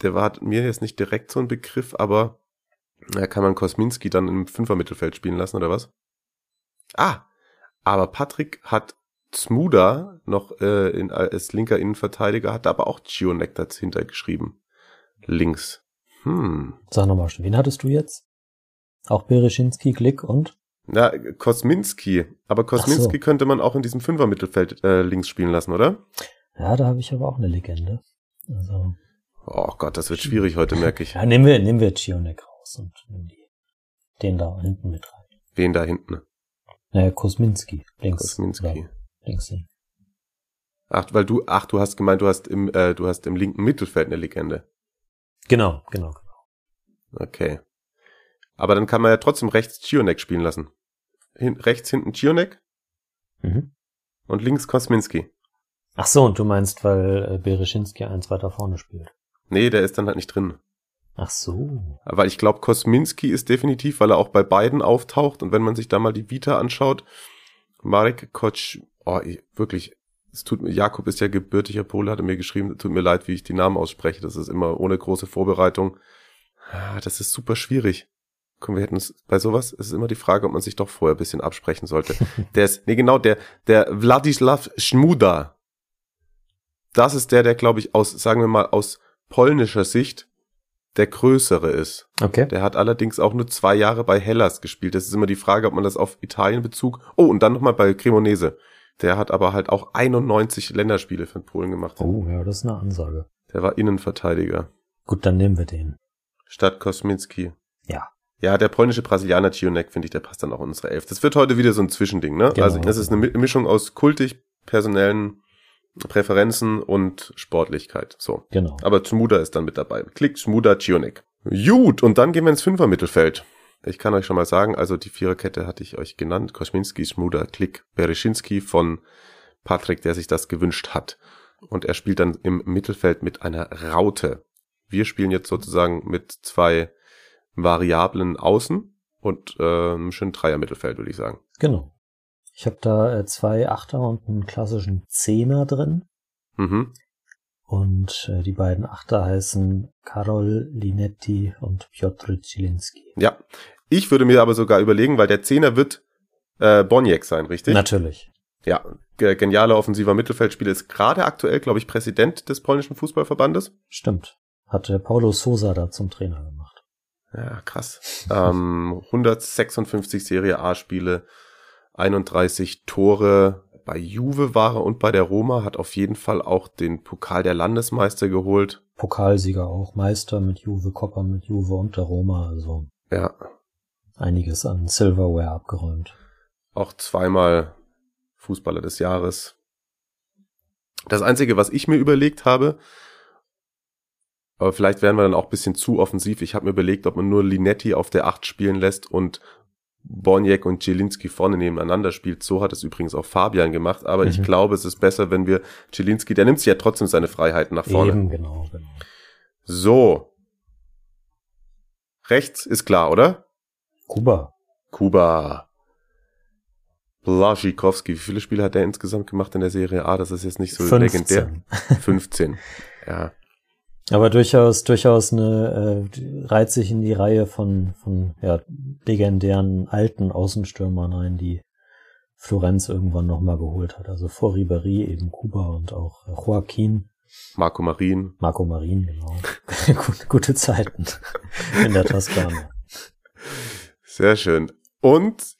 der war mir jetzt nicht direkt so ein Begriff, aber da kann man Kosminski dann im Fünfer-Mittelfeld spielen lassen, oder was? Ah, aber Patrick hat Smuda noch äh, in, als linker Innenverteidiger, hat aber auch Gionek dahinter geschrieben. Links. Hm. Sag nochmal, wen hattest du jetzt? Auch Bereschinski, Klick und? Na, Kosminski. Aber Kosminski könnte man auch in diesem Fünfer-Mittelfeld äh, links spielen lassen, oder? Ja, da habe ich aber auch eine Legende. Also, Oh Gott, das wird schwierig heute, merke ich. ja, nehmen wir, nehmen wir Cionek raus und nehmen die, den da hinten mit rein. Wen da hinten? Naja, Kosminski, links. Kosminski. Links hin. Ach, weil du, ach, du hast gemeint, du hast im, äh, du hast im linken Mittelfeld eine Legende. Genau, genau, genau. Okay. Aber dann kann man ja trotzdem rechts Gionek spielen lassen. Hin, rechts hinten Gionek Mhm. und links Kosminski. Ach so, und du meinst, weil äh, Bereschinski eins weiter vorne spielt. Nee, der ist dann halt nicht drin. Ach so. Weil ich glaube, Kosminski ist definitiv, weil er auch bei beiden auftaucht. Und wenn man sich da mal die Vita anschaut, Marek Koc, oh, ich- wirklich, es tut mir, Jakob ist ja gebürtiger Pole, hat er mir geschrieben, tut mir leid, wie ich die Namen ausspreche. Das ist immer ohne große Vorbereitung. Ah, Das ist super schwierig. Guck, wir hätten es bei sowas, es ist immer die Frage, ob man sich doch vorher ein bisschen absprechen sollte. der ist, nee, genau, der, der Wladislav Schmuda. Das ist der, der, glaube ich, aus, sagen wir mal, aus polnischer Sicht der größere ist. Okay. Der hat allerdings auch nur zwei Jahre bei Hellas gespielt. Das ist immer die Frage, ob man das auf Italien bezug. Oh, und dann nochmal bei Cremonese. Der hat aber halt auch 91 Länderspiele für Polen gemacht. Oh, ja, das ist eine Ansage. Der war Innenverteidiger. Gut, dann nehmen wir den. Statt Kosminski. Ja. Ja, der polnische Brasilianer Cionek, finde ich, der passt dann auch in unsere Elf. Das wird heute wieder so ein Zwischending, ne? Genau. Also das ist eine Mi- Mischung aus kultig, personellen Präferenzen und Sportlichkeit. So. Genau. Aber Schmuda ist dann mit dabei. Klick, Schmuda, Cionek. Gut, und dann gehen wir ins Fünfer-Mittelfeld. Ich kann euch schon mal sagen, also die Viererkette hatte ich euch genannt. Koschminski, Schmuda, Klick, Bereschinski von Patrick, der sich das gewünscht hat. Und er spielt dann im Mittelfeld mit einer Raute. Wir spielen jetzt sozusagen mit zwei variablen Außen und äh, einem schönen Dreier-Mittelfeld, würde ich sagen. Genau. Ich habe da äh, zwei Achter und einen klassischen Zehner drin. Mhm. Und äh, die beiden Achter heißen Karol Linetti und Piotr Zielinski. Ja. Ich würde mir aber sogar überlegen, weil der Zehner wird äh, Boniek sein, richtig? Natürlich. Ja, ge- genialer offensiver Mittelfeldspieler ist gerade aktuell, glaube ich, Präsident des polnischen Fußballverbandes. Stimmt. Hat äh, Paulo Sosa da zum Trainer gemacht. Ja, krass. ähm, 156 Serie A-Spiele, 31 Tore. Bei Juve war er und bei der Roma hat auf jeden Fall auch den Pokal der Landesmeister geholt. Pokalsieger auch, Meister mit Juve, Coppa mit Juve und der Roma, also Ja, einiges an Silverware abgeräumt. auch zweimal Fußballer des Jahres. Das Einzige, was ich mir überlegt habe, aber vielleicht wären wir dann auch ein bisschen zu offensiv. Ich habe mir überlegt, ob man nur Linetti auf der 8 spielen lässt und Boniek und Zielinski vorne nebeneinander spielt. So hat es übrigens auch Fabian gemacht. Aber mhm. ich glaube, es ist besser, wenn wir Zielinski, der nimmt sich ja trotzdem seine Freiheiten nach vorne. Eben, genau, genau. So. Rechts ist klar, oder? Kuba. Kuba. Blaschikowski. Wie viele Spiele hat er insgesamt gemacht in der Serie A? Das ist jetzt nicht so 15. legendär. 15. ja. Aber durchaus, durchaus eine, äh, reiht sich in die Reihe von, von ja, legendären alten Außenstürmern ein, die Florenz irgendwann nochmal geholt hat. Also vor Ribéry eben Kuba und auch Joaquin. Marco Marin. Marco Marin, genau. gute, gute Zeiten in der Toskana. Sehr schön. Und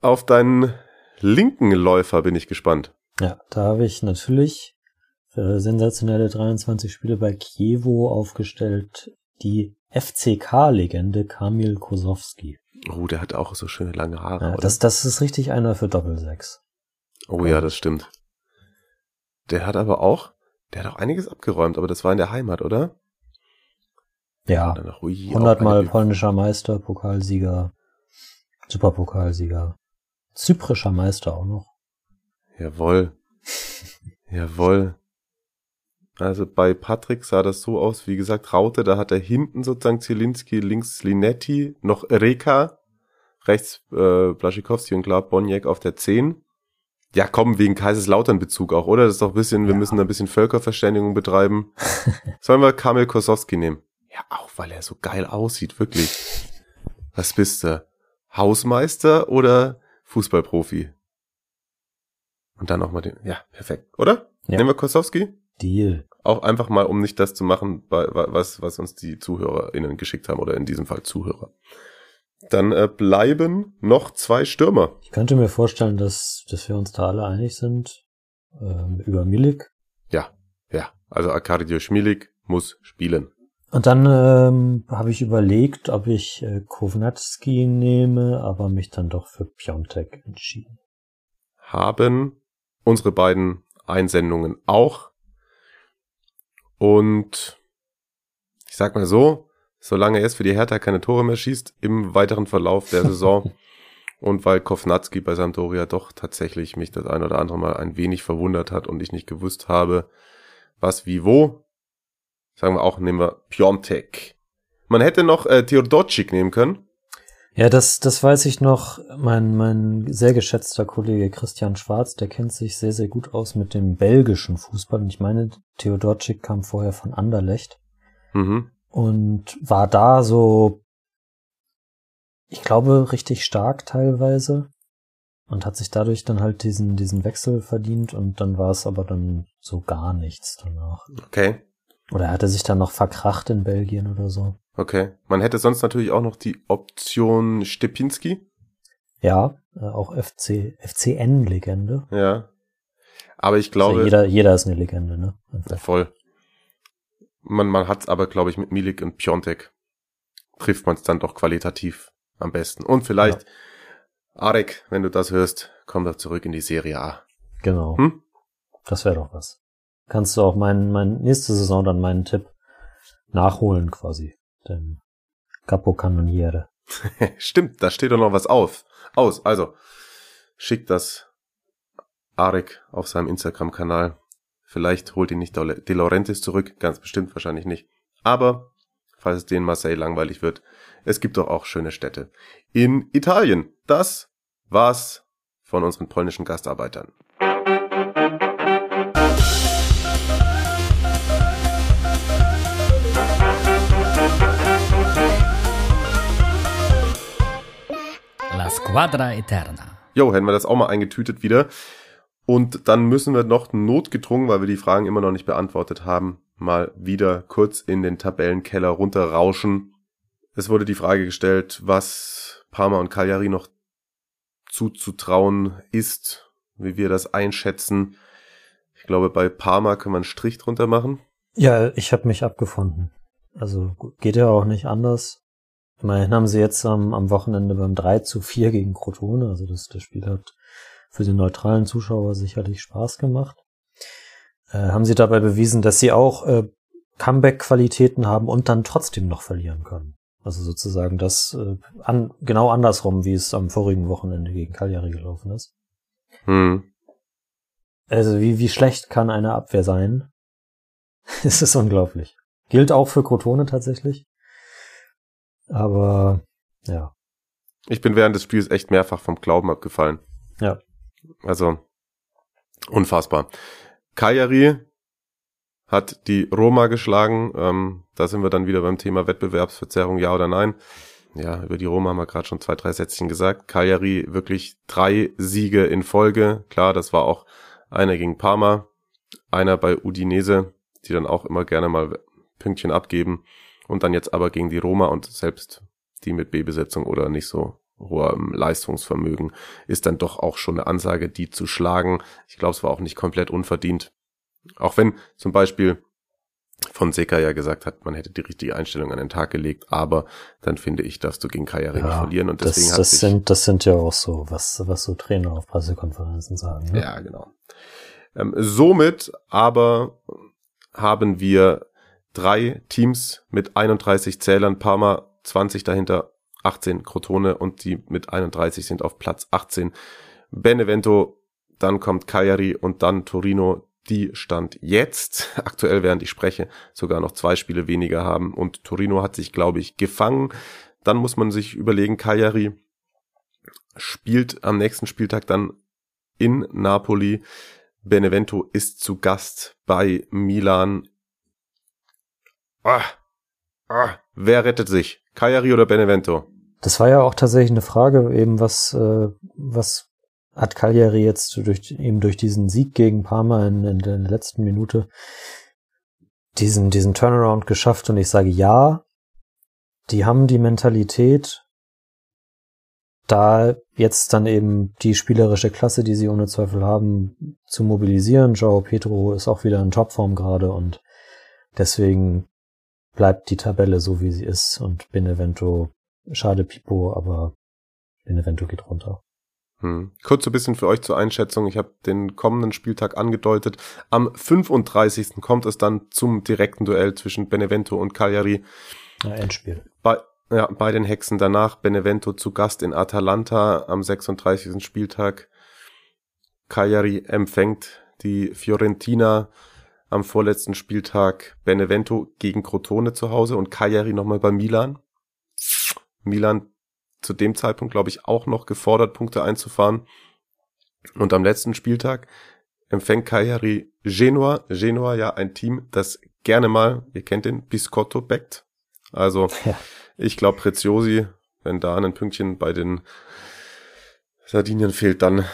auf deinen linken Läufer bin ich gespannt. Ja, da habe ich natürlich für sensationelle 23 Spiele bei Kiewo aufgestellt die FCK-Legende Kamil Kosowski. Oh, der hat auch so schöne lange Haare. Ja, das, das ist richtig einer für Doppelsechs. Oh ja, das stimmt. Der hat aber auch, der hat auch einiges abgeräumt, aber das war in der Heimat, oder? Ja. 100 Mal polnischer Meister, Pokalsieger, Superpokalsieger, zyprischer Meister auch noch. Jawoll. Jawoll. Also bei Patrick sah das so aus, wie gesagt, Raute, da hat er hinten sozusagen Zielinski, links Linetti, noch Reka, rechts äh, Blaschikowski und klar Boniek auf der 10. Ja, komm, wegen Kaiserslautern-Bezug auch, oder? Das ist doch ein bisschen, ja. wir müssen da ein bisschen Völkerverständigung betreiben. Sollen wir Kamil Kosowski nehmen? Ja, auch weil er so geil aussieht, wirklich. Was bist du? Hausmeister oder Fußballprofi? Und dann nochmal den, ja, perfekt, oder? Ja. Nehmen wir Kosowski? Deal. Auch einfach mal, um nicht das zu machen, was, was uns die ZuhörerInnen geschickt haben oder in diesem Fall Zuhörer. Dann äh, bleiben noch zwei Stürmer. Ich könnte mir vorstellen, dass, dass wir uns da alle einig sind äh, über Milik. Ja, ja. Also Arkadiusz Milik muss spielen. Und dann ähm, habe ich überlegt, ob ich äh, Kovnatski nehme, aber mich dann doch für Piontek entschieden. Haben unsere beiden Einsendungen auch und ich sag mal so, solange er jetzt für die Hertha keine Tore mehr schießt im weiteren Verlauf der Saison und weil Kovnatski bei Sampdoria doch tatsächlich mich das ein oder andere Mal ein wenig verwundert hat und ich nicht gewusst habe, was wie wo, sagen wir auch, nehmen wir Piontek. Man hätte noch äh, Theodocic nehmen können. Ja, das, das weiß ich noch. Mein, mein sehr geschätzter Kollege Christian Schwarz, der kennt sich sehr, sehr gut aus mit dem belgischen Fußball. Und ich meine, Theodorczyk kam vorher von Anderlecht. Mhm. Und war da so, ich glaube, richtig stark teilweise. Und hat sich dadurch dann halt diesen, diesen Wechsel verdient. Und dann war es aber dann so gar nichts danach. Okay. Oder er hatte sich dann noch verkracht in Belgien oder so. Okay. Man hätte sonst natürlich auch noch die Option Stepinski. Ja, äh, auch FC, FCN-Legende. Ja. Aber ich glaube. Also jeder, jeder ist eine Legende, ne? Ja, voll. Man, man hat's aber, glaube ich, mit Milik und Piontek trifft man es dann doch qualitativ am besten. Und vielleicht, ja. Arek, wenn du das hörst, komm doch zurück in die Serie A. Genau. Hm? Das wäre doch was. Kannst du auch meinen, mein nächste Saison dann meinen Tipp nachholen quasi den Capocannoniere. Stimmt, da steht doch noch was auf. Aus. Also, schickt das Arik auf seinem Instagram-Kanal. Vielleicht holt ihn nicht De Laurentiis zurück, ganz bestimmt wahrscheinlich nicht. Aber, falls es den Marseille langweilig wird, es gibt doch auch schöne Städte. In Italien. Das war's von unseren polnischen Gastarbeitern. Squadra Eterna. Jo, hätten wir das auch mal eingetütet wieder. Und dann müssen wir noch notgedrungen, weil wir die Fragen immer noch nicht beantwortet haben, mal wieder kurz in den Tabellenkeller runterrauschen. Es wurde die Frage gestellt, was Parma und Cagliari noch zuzutrauen ist, wie wir das einschätzen. Ich glaube, bei Parma können wir einen Strich drunter machen. Ja, ich habe mich abgefunden. Also geht ja auch nicht anders. Immerhin haben sie jetzt am, am Wochenende beim 3 zu 4 gegen Crotone, also das, das Spiel hat für den neutralen Zuschauer sicherlich Spaß gemacht. Äh, haben sie dabei bewiesen, dass sie auch äh, Comeback-Qualitäten haben und dann trotzdem noch verlieren können. Also sozusagen das äh, an, genau andersrum, wie es am vorigen Wochenende gegen Cagliari gelaufen ist. Hm. Also wie, wie schlecht kann eine Abwehr sein? es ist unglaublich. Gilt auch für Crotone tatsächlich. Aber ja. Ich bin während des Spiels echt mehrfach vom Glauben abgefallen. Ja. Also unfassbar. Cagliari hat die Roma geschlagen. Ähm, da sind wir dann wieder beim Thema Wettbewerbsverzerrung, ja oder nein. Ja, über die Roma haben wir gerade schon zwei, drei Sätzchen gesagt. Cagliari wirklich drei Siege in Folge. Klar, das war auch einer gegen Parma, einer bei Udinese, die dann auch immer gerne mal Pünktchen abgeben. Und dann jetzt aber gegen die Roma und selbst die mit B-Besetzung oder nicht so hohem Leistungsvermögen ist dann doch auch schon eine Ansage, die zu schlagen. Ich glaube, es war auch nicht komplett unverdient. Auch wenn zum Beispiel von Seka ja gesagt hat, man hätte die richtige Einstellung an den Tag gelegt, aber dann finde ich, darfst du gegen Kajari ja, nicht verlieren und deswegen das, hat das sich, sind das sind ja auch so was was so Trainer auf Pressekonferenzen sagen. Ne? Ja, genau. Ähm, somit aber haben wir drei Teams mit 31 Zählern, Parma 20 dahinter, 18 Crotone und die mit 31 sind auf Platz 18. Benevento, dann kommt Cagliari und dann Torino, die Stand jetzt, aktuell während ich spreche, sogar noch zwei Spiele weniger haben und Torino hat sich, glaube ich, gefangen. Dann muss man sich überlegen, Cagliari spielt am nächsten Spieltag dann in Napoli. Benevento ist zu Gast bei Milan. Ah, ah, wer rettet sich? Cagliari oder Benevento? Das war ja auch tatsächlich eine Frage, eben was, äh, was hat Cagliari jetzt durch, eben durch diesen Sieg gegen Parma in, in der letzten Minute diesen, diesen Turnaround geschafft und ich sage ja, die haben die Mentalität, da jetzt dann eben die spielerische Klasse, die sie ohne Zweifel haben, zu mobilisieren. Joao Pedro ist auch wieder in Topform gerade und deswegen bleibt die Tabelle so, wie sie ist und Benevento, schade Pipo, aber Benevento geht runter. Hm. Kurz so ein bisschen für euch zur Einschätzung. Ich habe den kommenden Spieltag angedeutet. Am 35. kommt es dann zum direkten Duell zwischen Benevento und Cagliari. Ja, Endspiel. Bei, ja, bei den Hexen danach Benevento zu Gast in Atalanta am 36. Spieltag. Cagliari empfängt die Fiorentina am vorletzten Spieltag. Benevento gegen Crotone zu Hause und Cagliari nochmal bei Milan. Milan zu dem Zeitpunkt, glaube ich, auch noch gefordert, Punkte einzufahren. Und am letzten Spieltag empfängt Cagliari Genua. Genua ja ein Team, das gerne mal, ihr kennt den, Biscotto backt. Also ja. ich glaube Preziosi, wenn da ein Pünktchen bei den Sardinien fehlt, dann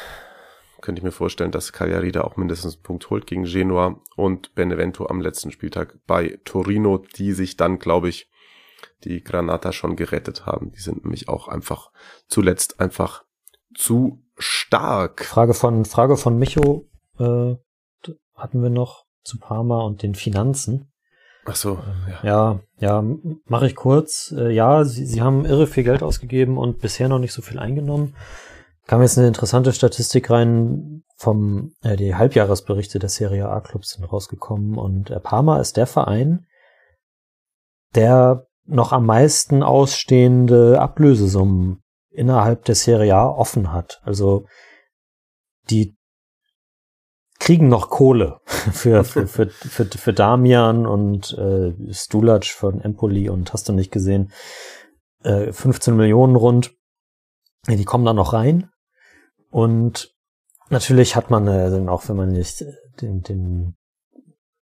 könnte ich mir vorstellen, dass Cagliari da auch mindestens einen Punkt holt gegen Genua und Benevento am letzten Spieltag bei Torino, die sich dann, glaube ich, die Granata schon gerettet haben. Die sind nämlich auch einfach zuletzt einfach zu stark. Frage von Frage von Micho äh, hatten wir noch zu Parma und den Finanzen. Ach so, ja. Ja, ja mache ich kurz. Äh, ja, sie, sie haben irre viel Geld ausgegeben und bisher noch nicht so viel eingenommen. Kam jetzt eine interessante Statistik rein vom, äh, die Halbjahresberichte der Serie A-Clubs sind rausgekommen und äh, Parma ist der Verein, der noch am meisten ausstehende Ablösesummen innerhalb der Serie A offen hat. Also die kriegen noch Kohle für, für, für, für, für Damian und äh, Stulac von Empoli und hast du nicht gesehen, äh, 15 Millionen rund. Die kommen da noch rein. Und natürlich hat man, also auch wenn man nicht den, den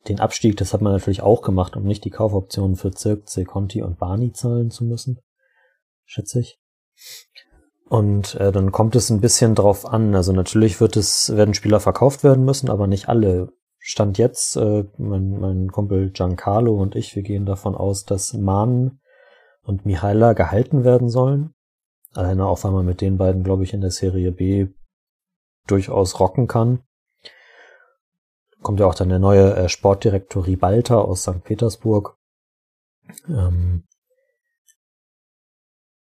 den Abstieg, das hat man natürlich auch gemacht, um nicht die Kaufoptionen für Zirkze, Conti und Barney zahlen zu müssen. Schätze ich. Und äh, dann kommt es ein bisschen drauf an. Also natürlich wird es, werden Spieler verkauft werden müssen, aber nicht alle. Stand jetzt, äh, mein, mein Kumpel Giancarlo und ich, wir gehen davon aus, dass Mahn und Mihaila gehalten werden sollen. Alleine auch, weil man mit den beiden, glaube ich, in der Serie B durchaus rocken kann kommt ja auch dann der neue äh, Sportdirektor Ribalta aus St. Petersburg. Ähm,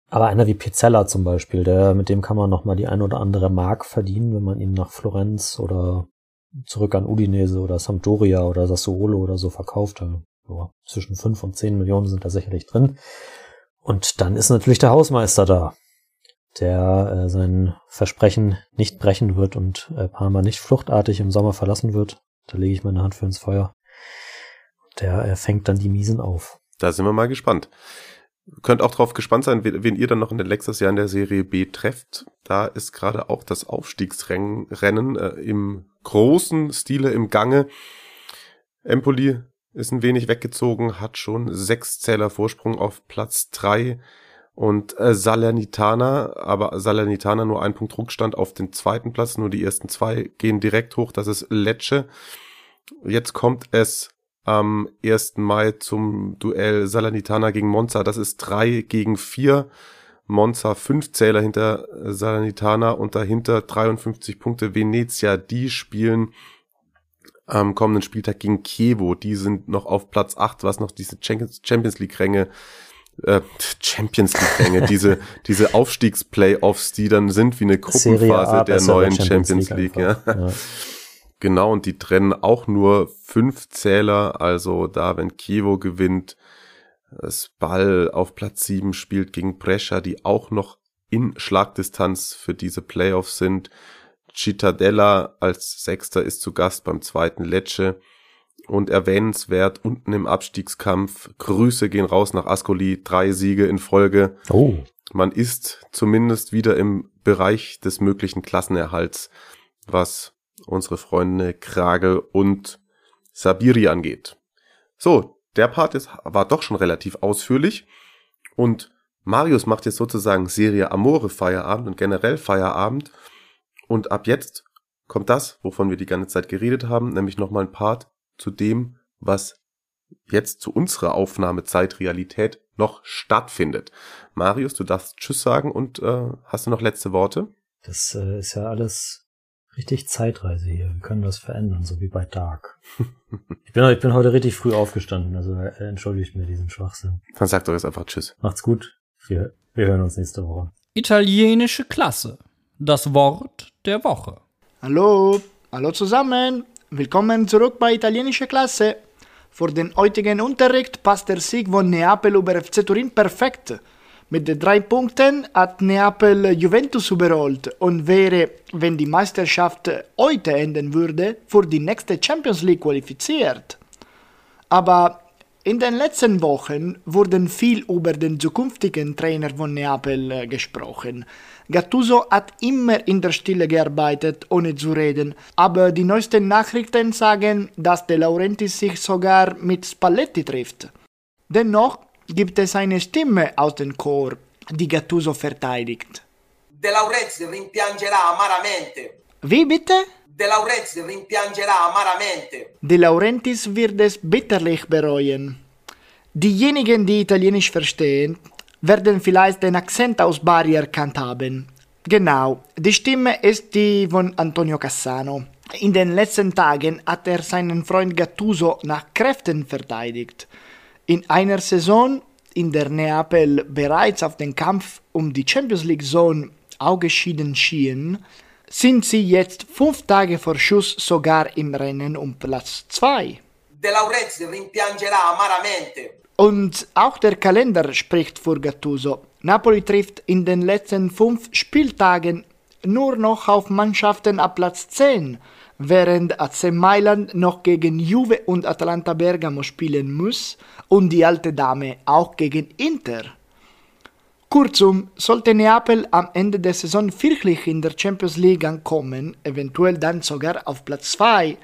aber einer wie Pizzella zum Beispiel, der, mit dem kann man nochmal die ein oder andere Mark verdienen, wenn man ihn nach Florenz oder zurück an Udinese oder Sampdoria oder Sassuolo oder so verkauft. Also, zwischen fünf und zehn Millionen sind da sicherlich drin. Und dann ist natürlich der Hausmeister da, der äh, sein Versprechen nicht brechen wird und äh, Parma nicht fluchtartig im Sommer verlassen wird. Da lege ich meine Hand für ins Feuer. Der äh, fängt dann die Miesen auf. Da sind wir mal gespannt. Könnt auch drauf gespannt sein, wen ihr dann noch in den nächstes Jahr in der Serie B trefft. Da ist gerade auch das Aufstiegsrennen äh, im großen Stile im Gange. Empoli ist ein wenig weggezogen, hat schon sechs Zähler Vorsprung auf Platz drei und äh, Salernitana, aber Salernitana nur ein Punkt Rückstand auf den zweiten Platz, nur die ersten zwei gehen direkt hoch, das ist Lecce. Jetzt kommt es am 1. Mai zum Duell Salernitana gegen Monza, das ist drei gegen vier. Monza fünf Zähler hinter Salernitana und dahinter 53 Punkte Venezia, die spielen am kommenden Spieltag gegen Kiewo. Die sind noch auf Platz 8, was noch diese Champions League Ränge äh, Champions League Ränge, diese diese Aufstiegsplayoffs, die dann sind wie eine Gruppenphase der neuen Champions, League, League ja. ja. Genau, und die trennen auch nur fünf Zähler, also da, wenn Kiewo gewinnt, das Ball auf Platz sieben spielt gegen Brescia, die auch noch in Schlagdistanz für diese Playoffs sind. Cittadella als Sechster ist zu Gast beim zweiten Lecce. Und erwähnenswert unten im Abstiegskampf. Grüße gehen raus nach Ascoli. Drei Siege in Folge. Oh. Man ist zumindest wieder im Bereich des möglichen Klassenerhalts, was unsere Freunde Krage und Sabiri angeht. So, der Part ist, war doch schon relativ ausführlich. Und Marius macht jetzt sozusagen Serie Amore Feierabend und generell Feierabend. Und ab jetzt kommt das, wovon wir die ganze Zeit geredet haben, nämlich nochmal ein Part zu dem, was jetzt zu unserer Aufnahmezeit Realität noch stattfindet. Marius, du darfst Tschüss sagen und äh, hast du noch letzte Worte? Das äh, ist ja alles richtig Zeitreise hier. Wir können das verändern, so wie bei Dark. ich, bin, ich bin heute richtig früh aufgestanden, also äh, entschuldigt mir diesen Schwachsinn. Dann sag doch jetzt einfach Tschüss. Macht's gut. Wir, wir hören uns nächste Woche. Italienische Klasse. Das Wort der Woche. Hallo, hallo zusammen. Willkommen zurück bei Italienische Klasse. Für den heutigen Unterricht passt der Sieg von Neapel über FC Turin perfekt. Mit den drei Punkten hat Neapel Juventus überholt und wäre, wenn die Meisterschaft heute enden würde, für die nächste Champions League qualifiziert. Aber in den letzten Wochen wurden viel über den zukünftigen Trainer von Neapel gesprochen. Gattuso hat immer in der Stille gearbeitet, ohne zu reden, aber die neuesten Nachrichten sagen, dass De Laurentiis sich sogar mit Spalletti trifft. Dennoch gibt es eine Stimme aus dem Chor, die Gattuso verteidigt. De Laurentiis rimpiangerà amaramente. Wie bitte? De Laurentiis rimpiangerà amaramente. De Laurentiis wird es bitterlich bereuen. Diejenigen, die Italienisch verstehen, werden vielleicht den Akzent aus Bari erkannt haben. Genau, die Stimme ist die von Antonio Cassano. In den letzten Tagen hat er seinen Freund Gattuso nach Kräften verteidigt. In einer Saison, in der Neapel bereits auf den Kampf um die Champions League Zone ausgeschieden schien, sind sie jetzt fünf Tage vor Schuss sogar im Rennen um Platz 2. De Laurentiis rimpiangerà amaramente. Und auch der Kalender spricht für Gattuso. Napoli trifft in den letzten fünf Spieltagen nur noch auf Mannschaften ab Platz 10, während AC Mailand noch gegen Juve und Atalanta Bergamo spielen muss und die alte Dame auch gegen Inter. Kurzum, sollte Neapel am Ende der Saison wirklich in der Champions League ankommen, eventuell dann sogar auf Platz 2,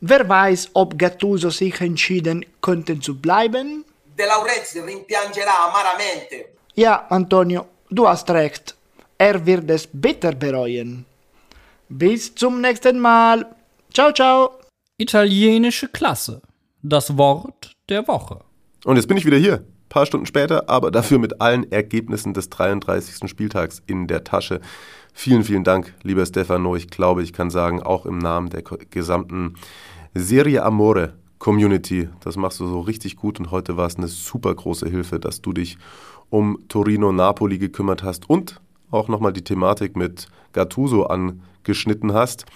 wer weiß, ob Gattuso sich entschieden könnte zu bleiben? De Laurentiis rimpiangerà amaramente. Ja, Antonio, du hast recht. Er wird es bitter bereuen. Bis zum nächsten Mal. Ciao, ciao. Italienische Klasse. Das Wort der Woche. Und jetzt bin ich wieder hier. Paar Stunden später, aber dafür mit allen Ergebnissen des 33. Spieltags in der Tasche. Vielen, vielen Dank, lieber Stefano. Ich glaube, ich kann sagen, auch im Namen der gesamten Serie Amore Community. Das machst du so richtig gut und heute war es eine super große Hilfe, dass du dich um Torino Napoli gekümmert hast und auch nochmal die Thematik mit Gattuso angeschnitten hast.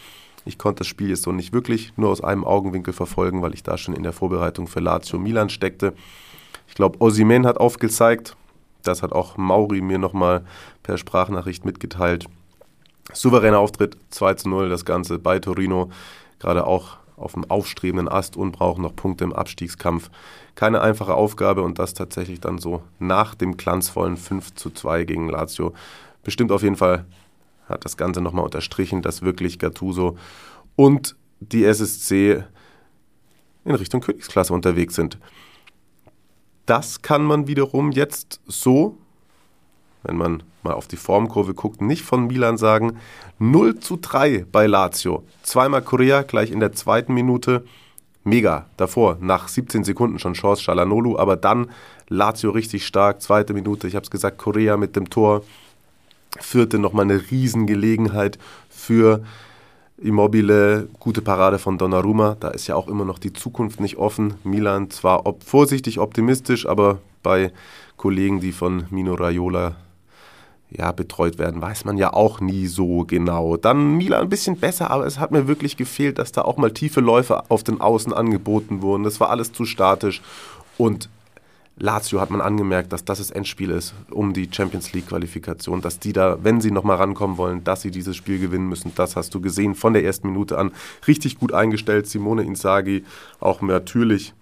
Ich konnte das Spiel jetzt so nicht wirklich nur aus einem Augenwinkel verfolgen, weil ich da schon in der Vorbereitung für Lazio Milan steckte. Ich glaube, Osimen hat aufgezeigt, Das hat auch Mauri mir nochmal per Sprachnachricht mitgeteilt. Souveräner Auftritt, 2 zu 0, das Ganze bei Torino. Gerade auch auf dem aufstrebenden Ast und brauchen noch Punkte im Abstiegskampf. Keine einfache Aufgabe und das tatsächlich dann so nach dem glanzvollen 5 zu 2 gegen Lazio. Bestimmt auf jeden Fall hat das Ganze nochmal unterstrichen, dass wirklich Gattuso und die SSC in Richtung Königsklasse unterwegs sind. Das kann man wiederum jetzt so, wenn man mal auf die Formkurve guckt, nicht von Milan sagen. 0 zu 3 bei Lazio. Zweimal Korea gleich in der zweiten Minute. Mega. Davor, nach 17 Sekunden schon Chance Shalanolu, aber dann Lazio richtig stark. Zweite Minute, ich habe es gesagt, Korea mit dem Tor. Vierte nochmal eine Riesengelegenheit für Immobile, gute Parade von Donnarumma. Da ist ja auch immer noch die Zukunft nicht offen. Milan zwar ob vorsichtig optimistisch, aber bei Kollegen, die von Mino Raiola ja, betreut werden, weiß man ja auch nie so genau. Dann Milan ein bisschen besser, aber es hat mir wirklich gefehlt, dass da auch mal tiefe Läufe auf den Außen angeboten wurden. Das war alles zu statisch und Lazio hat man angemerkt, dass das das Endspiel ist um die Champions League Qualifikation, dass die da, wenn sie nochmal rankommen wollen, dass sie dieses Spiel gewinnen müssen. Das hast du gesehen von der ersten Minute an. Richtig gut eingestellt. Simone Inzaghi auch natürlich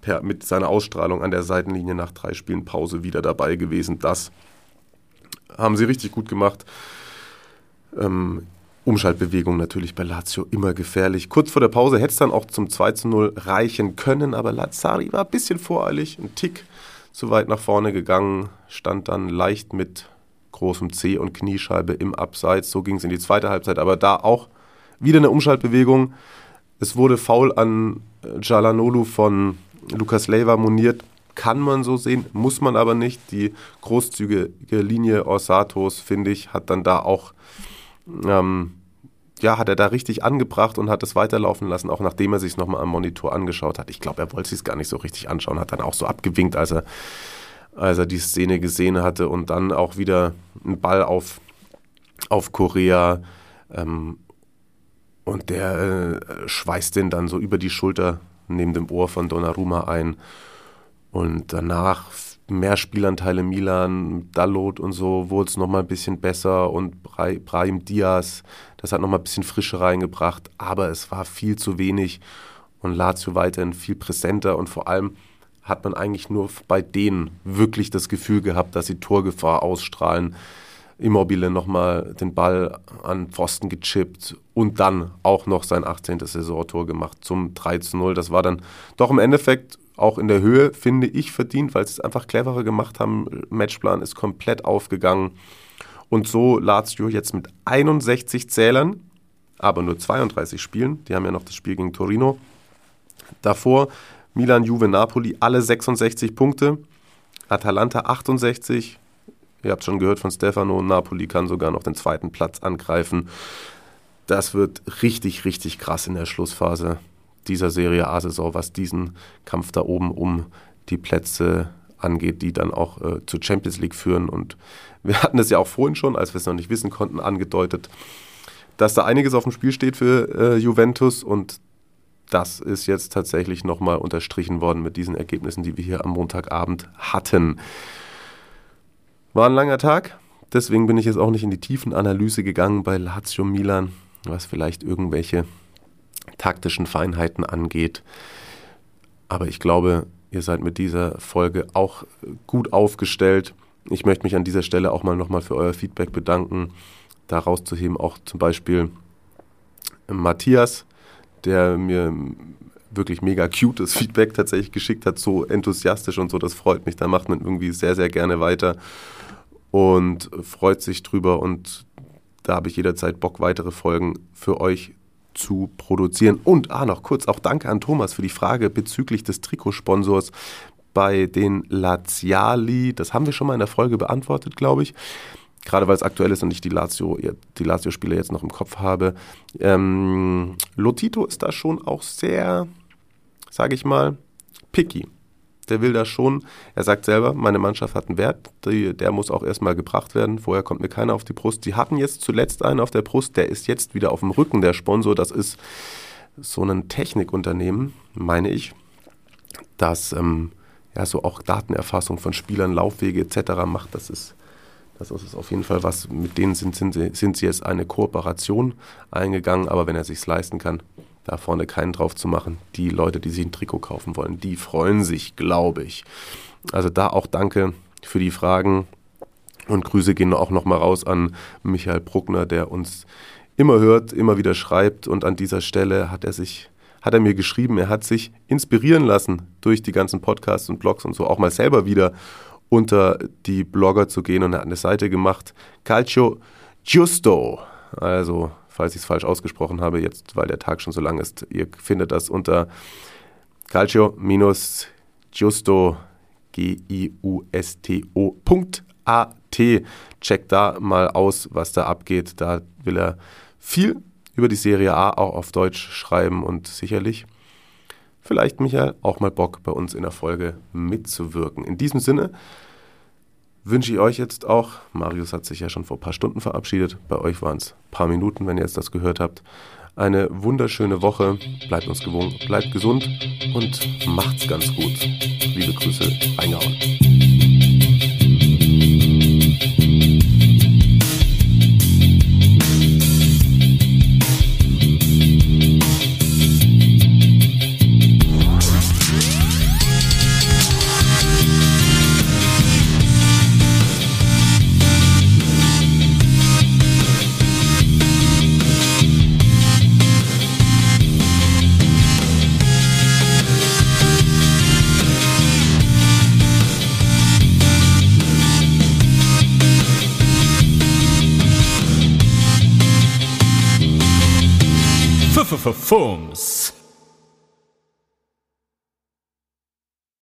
per, mit seiner Ausstrahlung an der Seitenlinie nach drei Spielen Pause wieder dabei gewesen. Das haben sie richtig gut gemacht. Ähm, Umschaltbewegung natürlich bei Lazio immer gefährlich. Kurz vor der Pause hätte es dann auch zum 2 zu 0 reichen können, aber Lazzari war ein bisschen voreilig, ein Tick zu weit nach vorne gegangen, stand dann leicht mit großem C und Kniescheibe im Abseits. So ging es in die zweite Halbzeit, aber da auch wieder eine Umschaltbewegung. Es wurde faul an Jalanolu von Lukas Leiva moniert. Kann man so sehen, muss man aber nicht. Die großzügige Linie Orsatos, finde ich, hat dann da auch ähm, ja, hat er da richtig angebracht und hat es weiterlaufen lassen, auch nachdem er sich nochmal am Monitor angeschaut hat. Ich glaube, er wollte es gar nicht so richtig anschauen, hat dann auch so abgewinkt, als er, als er die Szene gesehen hatte und dann auch wieder einen Ball auf, auf Korea ähm, und der äh, schweißt den dann so über die Schulter neben dem Ohr von Donnarumma ein und danach mehr Spielanteile Milan, Dalot und so wurde es nochmal ein bisschen besser und Brahim Diaz, das hat nochmal ein bisschen Frische reingebracht, aber es war viel zu wenig und Lazio weiterhin viel präsenter und vor allem hat man eigentlich nur bei denen wirklich das Gefühl gehabt, dass sie Torgefahr ausstrahlen. Immobile nochmal den Ball an Pfosten gechippt und dann auch noch sein 18. Saisontor gemacht zum 3 zu 0. Das war dann doch im Endeffekt auch in der Höhe, finde ich, verdient, weil sie es einfach cleverer gemacht haben. Matchplan ist komplett aufgegangen. Und so Lazio jetzt mit 61 Zählern, aber nur 32 Spielen. Die haben ja noch das Spiel gegen Torino. Davor Milan, Juve, Napoli, alle 66 Punkte. Atalanta 68. Ihr habt schon gehört von Stefano. Napoli kann sogar noch den zweiten Platz angreifen. Das wird richtig, richtig krass in der Schlussphase dieser Serie A-Saison, was diesen Kampf da oben um die Plätze angeht, die dann auch äh, zur Champions League führen. Und wir hatten es ja auch vorhin schon, als wir es noch nicht wissen konnten, angedeutet, dass da einiges auf dem Spiel steht für äh, Juventus und das ist jetzt tatsächlich nochmal unterstrichen worden mit diesen Ergebnissen, die wir hier am Montagabend hatten. War ein langer Tag, deswegen bin ich jetzt auch nicht in die tiefen Analyse gegangen bei Lazio Milan, was vielleicht irgendwelche taktischen Feinheiten angeht. Aber ich glaube, ihr seid mit dieser Folge auch gut aufgestellt. Ich möchte mich an dieser Stelle auch mal nochmal für euer Feedback bedanken. Da rauszuheben auch zum Beispiel Matthias, der mir wirklich mega cutes Feedback tatsächlich geschickt hat, so enthusiastisch und so, das freut mich. Da macht man irgendwie sehr, sehr gerne weiter und freut sich drüber und da habe ich jederzeit Bock, weitere Folgen für euch zu produzieren. Und ah, noch kurz auch danke an Thomas für die Frage bezüglich des Trikotsponsors bei den Laziali. Das haben wir schon mal in der Folge beantwortet, glaube ich. Gerade weil es aktuell ist und ich die Lazio, die Lazio-Spieler jetzt noch im Kopf habe. Ähm, Lotito ist da schon auch sehr, sage ich mal, picky der will das schon. Er sagt selber, meine Mannschaft hat einen Wert, die, der muss auch erstmal gebracht werden. Vorher kommt mir keiner auf die Brust. Die hatten jetzt zuletzt einen auf der Brust, der ist jetzt wieder auf dem Rücken, der Sponsor. Das ist so ein Technikunternehmen, meine ich, das ähm, ja, so auch Datenerfassung von Spielern, Laufwege etc. macht, das ist, das ist auf jeden Fall was, mit denen sind, sind, sie, sind sie jetzt eine Kooperation eingegangen, aber wenn er sich leisten kann, da vorne keinen drauf zu machen, die Leute, die sich ein Trikot kaufen wollen, die freuen sich, glaube ich. Also da auch danke für die Fragen. Und Grüße gehen auch nochmal raus an Michael Bruckner, der uns immer hört, immer wieder schreibt. Und an dieser Stelle hat er sich hat er mir geschrieben, er hat sich inspirieren lassen durch die ganzen Podcasts und Blogs und so auch mal selber wieder unter die Blogger zu gehen. Und er hat eine Seite gemacht, Calcio Giusto. Also, falls ich es falsch ausgesprochen habe, jetzt, weil der Tag schon so lang ist, ihr findet das unter calcio-giusto, G-I-U-S-T-O.at. Checkt da mal aus, was da abgeht. Da will er viel über die Serie A auch auf Deutsch schreiben und sicherlich vielleicht Michael auch mal Bock bei uns in der Folge mitzuwirken. In diesem Sinne wünsche ich euch jetzt auch, Marius hat sich ja schon vor ein paar Stunden verabschiedet, bei euch waren es ein paar Minuten, wenn ihr jetzt das gehört habt, eine wunderschöne Woche, bleibt uns gewogen, bleibt gesund und macht's ganz gut. Liebe Grüße, reingehauen. FOMS.